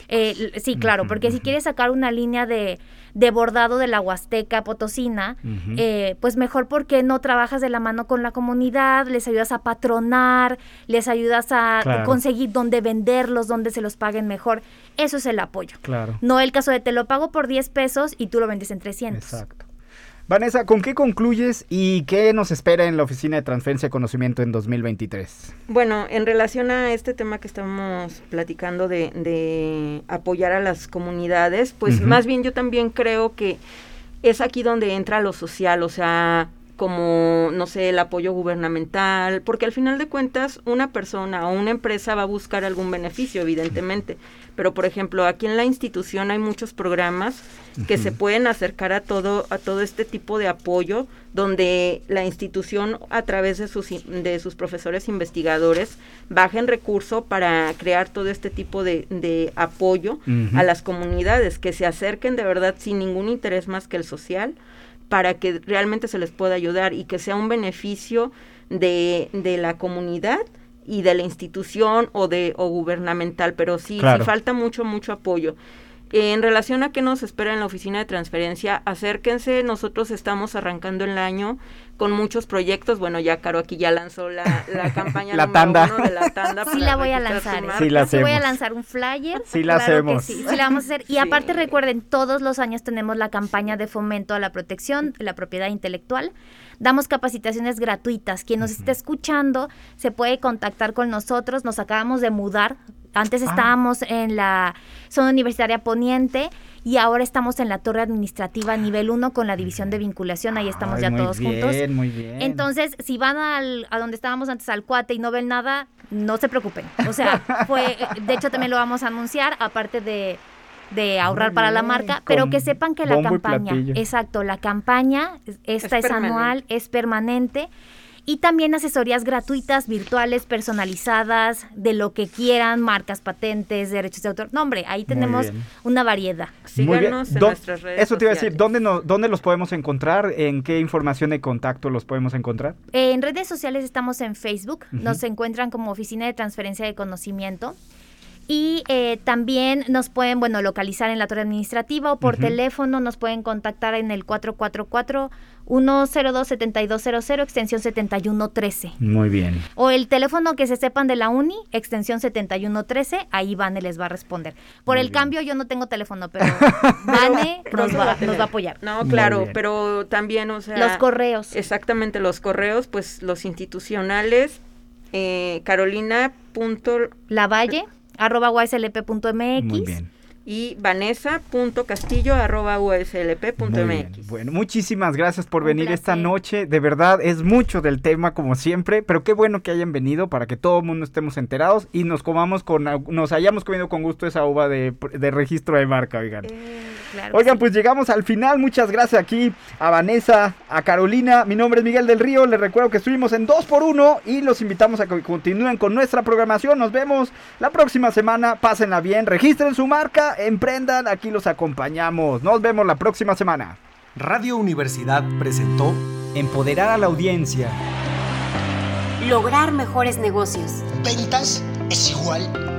Eh, sí, claro, porque si quieres sacar una línea de, de bordado de la Huasteca Potosina, eh, pues mejor porque no trabajas de la mano con la comunidad, les ayudas a patronar, les ayudas a Claro. conseguir dónde venderlos, dónde se los paguen mejor. Eso es el apoyo. Claro. No el caso de te lo pago por 10 pesos y tú lo vendes en 300. Exacto. Vanessa, ¿con qué concluyes y qué nos espera en la Oficina de Transferencia de Conocimiento en 2023? Bueno, en relación a este tema que estamos platicando de, de apoyar a las comunidades, pues más bien yo también creo que es aquí donde entra lo social, o sea, como, no sé, el apoyo gubernamental, porque al final de cuentas una persona o una empresa va a buscar algún beneficio, evidentemente, pero por ejemplo, aquí en la institución hay muchos programas que se pueden acercar a todo a todo este tipo de apoyo donde la institución a través de sus de sus profesores investigadores bajen recurso para crear todo este tipo de, de apoyo a las comunidades que se acerquen de verdad sin ningún interés más que el social para que realmente se les pueda ayudar y que sea un beneficio de, de la comunidad y de la institución o de o gubernamental, pero sí, sí falta mucho, mucho apoyo. En relación a qué nos espera en la oficina de transferencia, acérquense, nosotros estamos arrancando el año con muchos proyectos. Bueno, ya Caro aquí ya lanzó la, la campaña La número tanda. uno de la tanda. Sí la voy a lanzar. ¿eh? Sí la Sí voy a hacemos. lanzar un flyer. Sí la claro que hacemos. sí, sí la vamos a hacer. Y aparte recuerden, todos los años tenemos la campaña de fomento a la protección de la propiedad intelectual. Damos capacitaciones gratuitas. Quien nos esté escuchando se puede contactar con nosotros. Nos acabamos de mudar. Antes Ah. estábamos en la zona universitaria poniente y ahora estamos en la torre administrativa nivel 1 con la división de vinculación. Ahí estamos Ay, ya muy todos bien, juntos. muy bien. Entonces, si van al, a donde estábamos antes al cuate y no ven nada, no se preocupen. O sea, fue, de hecho también lo vamos a anunciar, aparte de, de ahorrar Muy para la bien, marca, pero que sepan que la campaña, exacto, la campaña, esta Es es, anual, es permanente. Y también asesorías gratuitas, virtuales, personalizadas, de lo que quieran, marcas, patentes, derechos de autor. No, hombre, ahí tenemos una variedad. Muy bien. Síganos en nuestras redes Eso te iba a decir. ¿dónde, no- ¿dónde los podemos encontrar? ¿En qué información de contacto los podemos encontrar? En redes sociales estamos en Facebook, nos encuentran como Oficina de Transferencia de Conocimiento. Y eh, también nos pueden, bueno, localizar en la torre administrativa o por teléfono, nos pueden contactar en el 444-102-7200, extensión 7113. Muy bien. O el teléfono que se sepan de la uni, extensión 7113, ahí Vane les va a responder. Por Muy el bien. cambio yo no tengo teléfono, pero Vane nos va, nos va a apoyar. No, claro, pero también, o sea... Los correos. Exactamente, los correos, pues los institucionales, eh, carolina punto Lavalle, arroba yslp.mx. Muy bien. y vanessa.castillo arroba uslp.mx. Muy bien. Bueno, muchísimas gracias por venir esta noche. De verdad, es mucho del tema como siempre, pero qué bueno que hayan venido para que todo el mundo estemos enterados y nos comamos con, nos hayamos comido con gusto esa uva de, de registro de marca, oigan. Claro Oigan, pues llegamos al final. Muchas gracias aquí a Vanessa, a Carolina. Mi nombre es Miguel del Río. Les recuerdo que estuvimos en 2x1 y los invitamos a que continúen con nuestra programación. Nos vemos la próxima semana. Pásenla bien, registren su marca, emprendan. Aquí los acompañamos. Nos vemos la próxima semana. Radio Universidad presentó Empoderar a la audiencia. Lograr mejores negocios. Ventas es igual